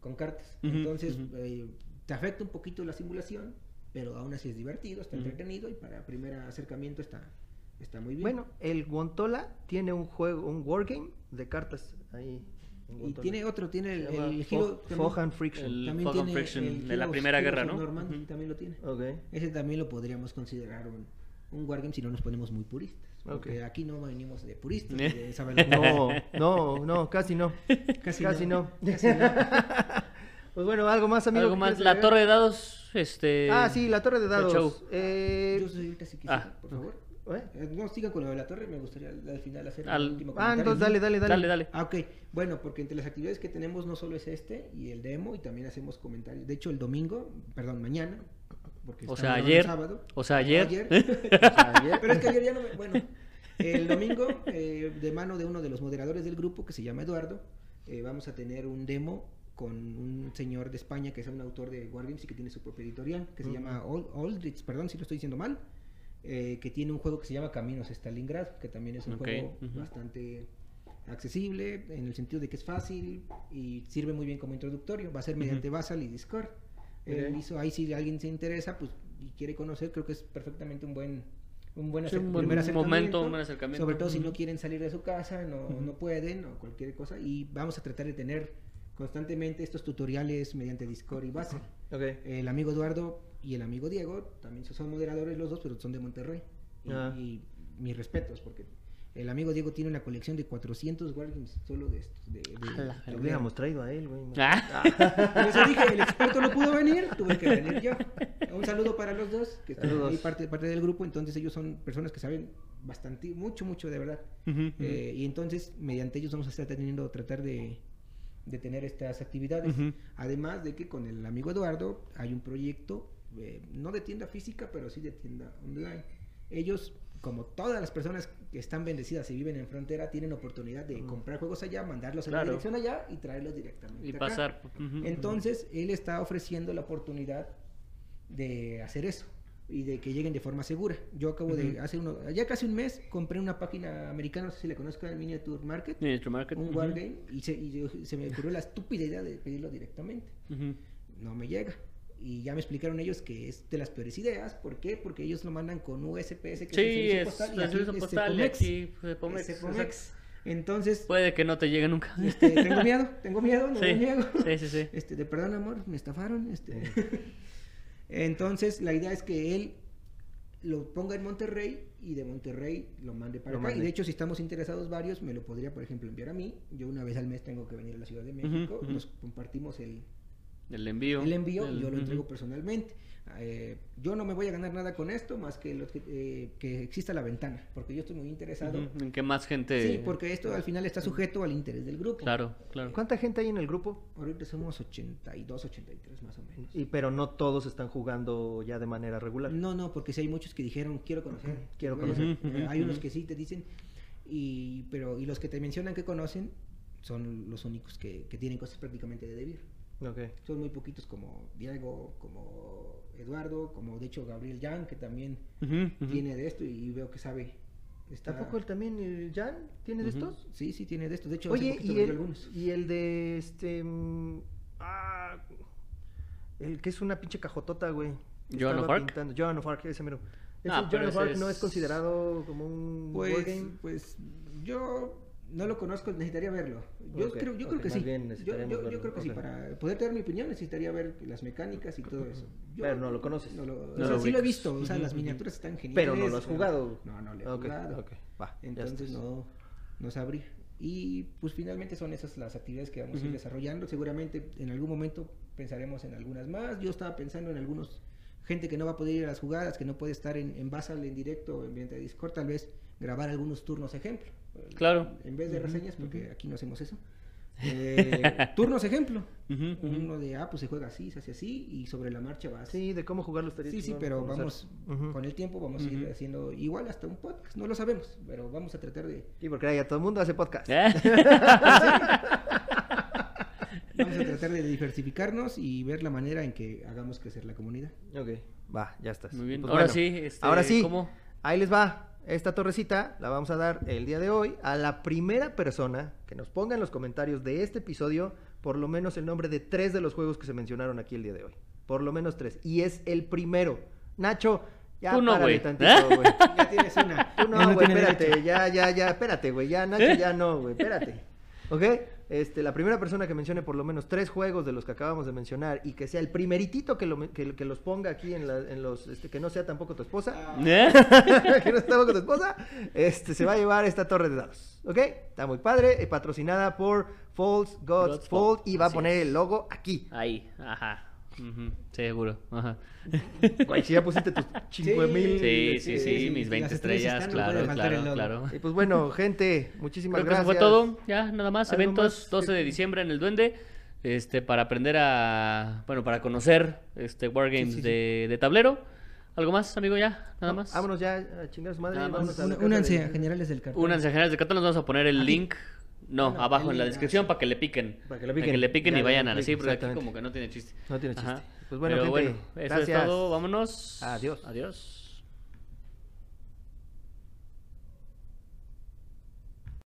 C: con cartas. Entonces eh, te afecta un poquito la simulación, pero aún así es divertido, está entretenido y para primer acercamiento está, está muy bien.
A: Bueno, el Guantola tiene un juego, un wargame de cartas ahí.
C: Y tiene otro, tiene el, el también-
A: Fohan Friction.
B: El-
C: también
B: Fog and
C: tiene
B: Friction
C: el
B: de la Primera Guerra, ¿no?
C: Normandy
B: Ujú.
C: también lo tiene.
A: Ok.
C: Ese también lo podríamos considerar un, un wargame si no nos ponemos muy puristas. Porque
A: Ok.
C: aquí no venimos de puristas.
B: Eh.
C: de saber-
A: No, no, no, casi no.
C: Casi
A: Casi no.
C: Casi no.
A: Pues bueno, algo más, amigo.
B: Algo más, la
A: agregar?
B: torre de dados, este...
A: Ah, sí, la torre de dados. Eh,
C: Yo soy ahorita si quisiera,
B: ah,
C: por favor.
A: ¿Eh?
C: Eh, No, sigan con lo de la torre, me gustaría al, al final hacer
B: Al-
C: un último
A: Ah,
C: comentario.
A: entonces dale, dale, dale.
B: Dale, dale.
C: Ah, ok. Bueno, porque entre las actividades que tenemos no solo es este y el demo, y también hacemos comentarios. De hecho, el domingo, perdón, mañana, porque
B: O sea, ayer.
C: el sábado.
B: O sea, ayer.
A: Ayer.
C: Pero es que ayer ya no me... Bueno, el domingo, eh, de mano de uno de los moderadores del grupo, que se llama Eduardo, eh, vamos a tener un demo con un señor de España que es un autor de Wargames y que tiene su propia editorial, que se
A: Ujú.
C: llama Ol- Aldrich, perdón si lo estoy diciendo mal, eh, que tiene un juego que se llama Caminos a Stalingrad, que también es un juego bastante accesible en el sentido de que es fácil y sirve muy bien como introductorio. Va a ser mediante Basal y Discord. Él hizo, ahí si alguien se interesa pues y quiere conocer, creo que es perfectamente un buen un buen,
B: Sí, un buen
C: primer
B: momento,
C: acercamiento,
B: un buen acercamiento.
C: Sobre todo si no quieren salir de su casa, no, no pueden o cualquier cosa. Y vamos a tratar de tener constantemente estos tutoriales mediante Discord y Basal.
A: Ok.
C: El amigo Eduardo y el amigo Diego también son moderadores los dos, pero son de Monterrey. Y,
A: Ah.
C: y mis respetos, porque el amigo Diego tiene una colección de 400 Wargames solo de estos. De, de-
B: Ala,
A: Lo hubiéramos traído a él, güey.
B: Ah,
C: Por eso dije, el experto no pudo venir, tuve que venir yo. Un saludo para los dos, que están
A: Saludos.
C: ahí parte, parte del grupo, entonces ellos son personas que saben bastante, mucho, mucho de verdad. Eh, y entonces, mediante ellos vamos a estar teniendo, tratar de, de tener estas actividades. Además de que con el amigo Eduardo hay un proyecto, eh, no de tienda física, pero sí de tienda online. Ellos, como todas las personas que están bendecidas y viven en frontera, tienen oportunidad de comprar juegos allá, mandarlos a la dirección allá y traerlos directamente.
B: Y
C: acá.
B: pasar. ujú.
C: Entonces, él está ofreciendo la oportunidad de hacer eso y de que lleguen de forma segura. Yo acabo de, hace uno, ya casi un mes, compré una página americana, no sé si la conozcan, Miniature Market,
B: Miniature Market.
C: un
B: ujú.
C: wargame, y, se, y yo- se me ocurrió la estúpida idea de pedirlo directamente. No me llega. Y ya me explicaron ellos que es de las peores ideas. ¿Por qué? Porque ellos lo mandan con USPS, que
B: Sí,
C: el
B: es
C: servicio postal, y
B: el
C: aquí
B: servicio
C: es
B: postal y aquí Pomex,
C: Es Cepomex.
B: exacto.
C: Entonces,
B: Puede que no te llegue nunca.
C: este, tengo miedo, tengo miedo, no
B: Sí,
C: me niego.
B: sí, sí, sí.
C: Este, de perdón, amor, me estafaron. Este. Entonces, la idea es que él lo ponga en Monterrey y de Monterrey lo mande para
A: Lo
C: acá.
A: mande.
C: Y de hecho, si estamos interesados varios, me lo podría, por ejemplo, enviar a mí. Yo una vez al mes tengo que venir a la Ciudad de México. Nos compartimos el,
B: El envío.
C: el envío
B: el-
C: y yo lo
B: ujú.
C: entrego personalmente. Eh, yo no me voy a ganar nada con esto más que lo que, eh, que exista la ventana, porque yo estoy muy interesado.
B: En que más gente.
C: Sí, porque esto al final está sujeto al interés del grupo.
B: Claro, claro.
A: ¿Cuánta gente hay en el grupo?
C: Ahorita somos 82, 83 más o menos.
A: Y, pero no todos están jugando ya de manera regular.
C: No, no, porque si hay muchos que dijeron quiero conocer,
A: Quiero conocer.
C: hacer".
B: Ujú,
C: Eh, hay unos que sí te dicen y pero y los que te mencionan que conocen son los únicos que, que tienen cosas prácticamente de debir.
A: Ok.
C: Son muy poquitos como Diego, como Eduardo, como de hecho Gabriel Yang que también
B: Ujú, ujú.
C: tiene de esto y veo que sabe. Está-
A: ¿Tampoco él también, el Jan, tiene de
B: Ujú.
A: estos?
C: Sí, sí tiene de esto. De hecho, hace
A: Oye,
C: poquito
A: y el,
C: algunos.
A: y el de este. mm, ah, el que es una pinche cajotota, güey.
B: ¿Joan
A: Estaba
B: of Arc?
A: pintando- Joan of Arc, ese mero. ¿Ese
B: Ah, pero
A: Joan of
B: ese
A: Arc no
B: es-
A: es considerado como un
C: Pues,
A: wargame?
C: pues yo no lo conozco, necesitaría verlo. Yo creo, yo creo que sí.
A: bien
C: Yo, creo que sí. Para poder tener mi opinión necesitaría ver las mecánicas y todo eso. Yo
A: Pero no lo conoces.
C: No lo, o sea,
A: lo
C: sí lo he visto. O sea, las miniaturas están geniales.
A: Pero no lo has jugado.
C: No, no lo he jugado.
A: ok, va,
C: Entonces no, no sabría. Y pues finalmente son esas las actividades que vamos a ir desarrollando. Seguramente en algún momento pensaremos en algunas más. Yo estaba pensando en algunos gente que no va a poder ir a las jugadas, que no puede estar en, en Basal en directo o en ambiente de Discord, tal vez grabar algunos turnos ejemplo.
B: Claro.
C: En vez de reseñas, porque aquí no hacemos eso. Eh, turnos ejemplo.
B: Ujú, ujú.
C: Uno de, ah, pues se juega así, se hace así, y sobre la marcha vas.
A: Sí, de cómo jugarlo estaría
C: Sí, sí, pero
A: conocer.
C: vamos, con el tiempo vamos a ir haciendo igual hasta un podcast, no lo sabemos, pero vamos a tratar de,
A: Sí, porque ya todo el mundo hace podcast.
B: ¿Eh?
C: vamos a tratar de diversificarnos y ver la manera en que hagamos crecer la comunidad.
A: Ok, va, ya estás.
B: Muy bien.
A: Pues
B: Ahora
A: bueno,
B: sí, este,
A: ahora sí.
B: ¿cómo?
A: Ahí les va. Esta torrecita la vamos a dar el día de hoy a la primera persona que nos ponga en los comentarios de este episodio por lo menos el nombre de tres de los juegos que se mencionaron aquí el día de hoy. Por lo menos tres. Y es el primero. Nacho, ya
B: Tú no,
A: párale
B: güey.
A: tantito, güey.
C: Ya tienes una.
A: Tú
C: Ya
A: no, güey, espérate,
C: derecho.
A: ya, ya, ya, espérate, güey, ya, Nacho,
B: ¿Eh?
A: ya no, güey, espérate. ¿Ok? Este, la primera persona que mencione por lo menos tres juegos de los que acabamos de mencionar y que sea el primeritito que, lo que, que los ponga aquí en, la- en los, este, que no sea tampoco tu esposa,
B: ¿Eh?
A: que no sea tampoco tu esposa, este, se va a llevar esta torre de dados, ¿ok? Está muy padre, eh, patrocinada por Falls Gods,
B: Gods
A: Fold
B: Fold,
A: y va a poner el logo aquí.
B: Ahí, ajá. Seguro. Ajá.
A: Güey, si ya pusiste tus chingo
C: Sí.
A: mil.
B: Sí, sí,
C: sí,
B: sí,
C: sí,
B: mis
C: las
B: 20
C: estrellas no
B: claro, claro, claro.
A: Y pues bueno, gente, muchísimas
B: Creo que eso
A: gracias.
B: fue todo, ya, nada más.
A: ¿Algo
B: Eventos
A: más
B: 12 de diciembre en el Duende. Este, para aprender a. Bueno, para conocer este Wargames
C: Sí, sí, sí.
B: De, de tablero. ¿Algo más, amigo? Ya, nada más.
A: Vámonos ya a chingar a su madre.
B: Más.
A: vámonos a la
C: Una-
A: casa
C: Únanse a generales del cartón.
B: Generales cartón, les vamos a poner el
C: Aquí.
B: link. No, abajo en la descripción para que le piquen.
A: Para que le
B: Para
A: piquen.
B: que le piquen
A: Ya
B: y vayan a
A: clic,
B: sí, porque aquí como que no tiene chiste.
A: No tiene chiste.
B: Ajá.
A: Pues bueno,
B: Pero
A: gente,
B: bueno, eso
A: gracias.
B: es todo. Vámonos.
A: Adiós.
B: Adiós.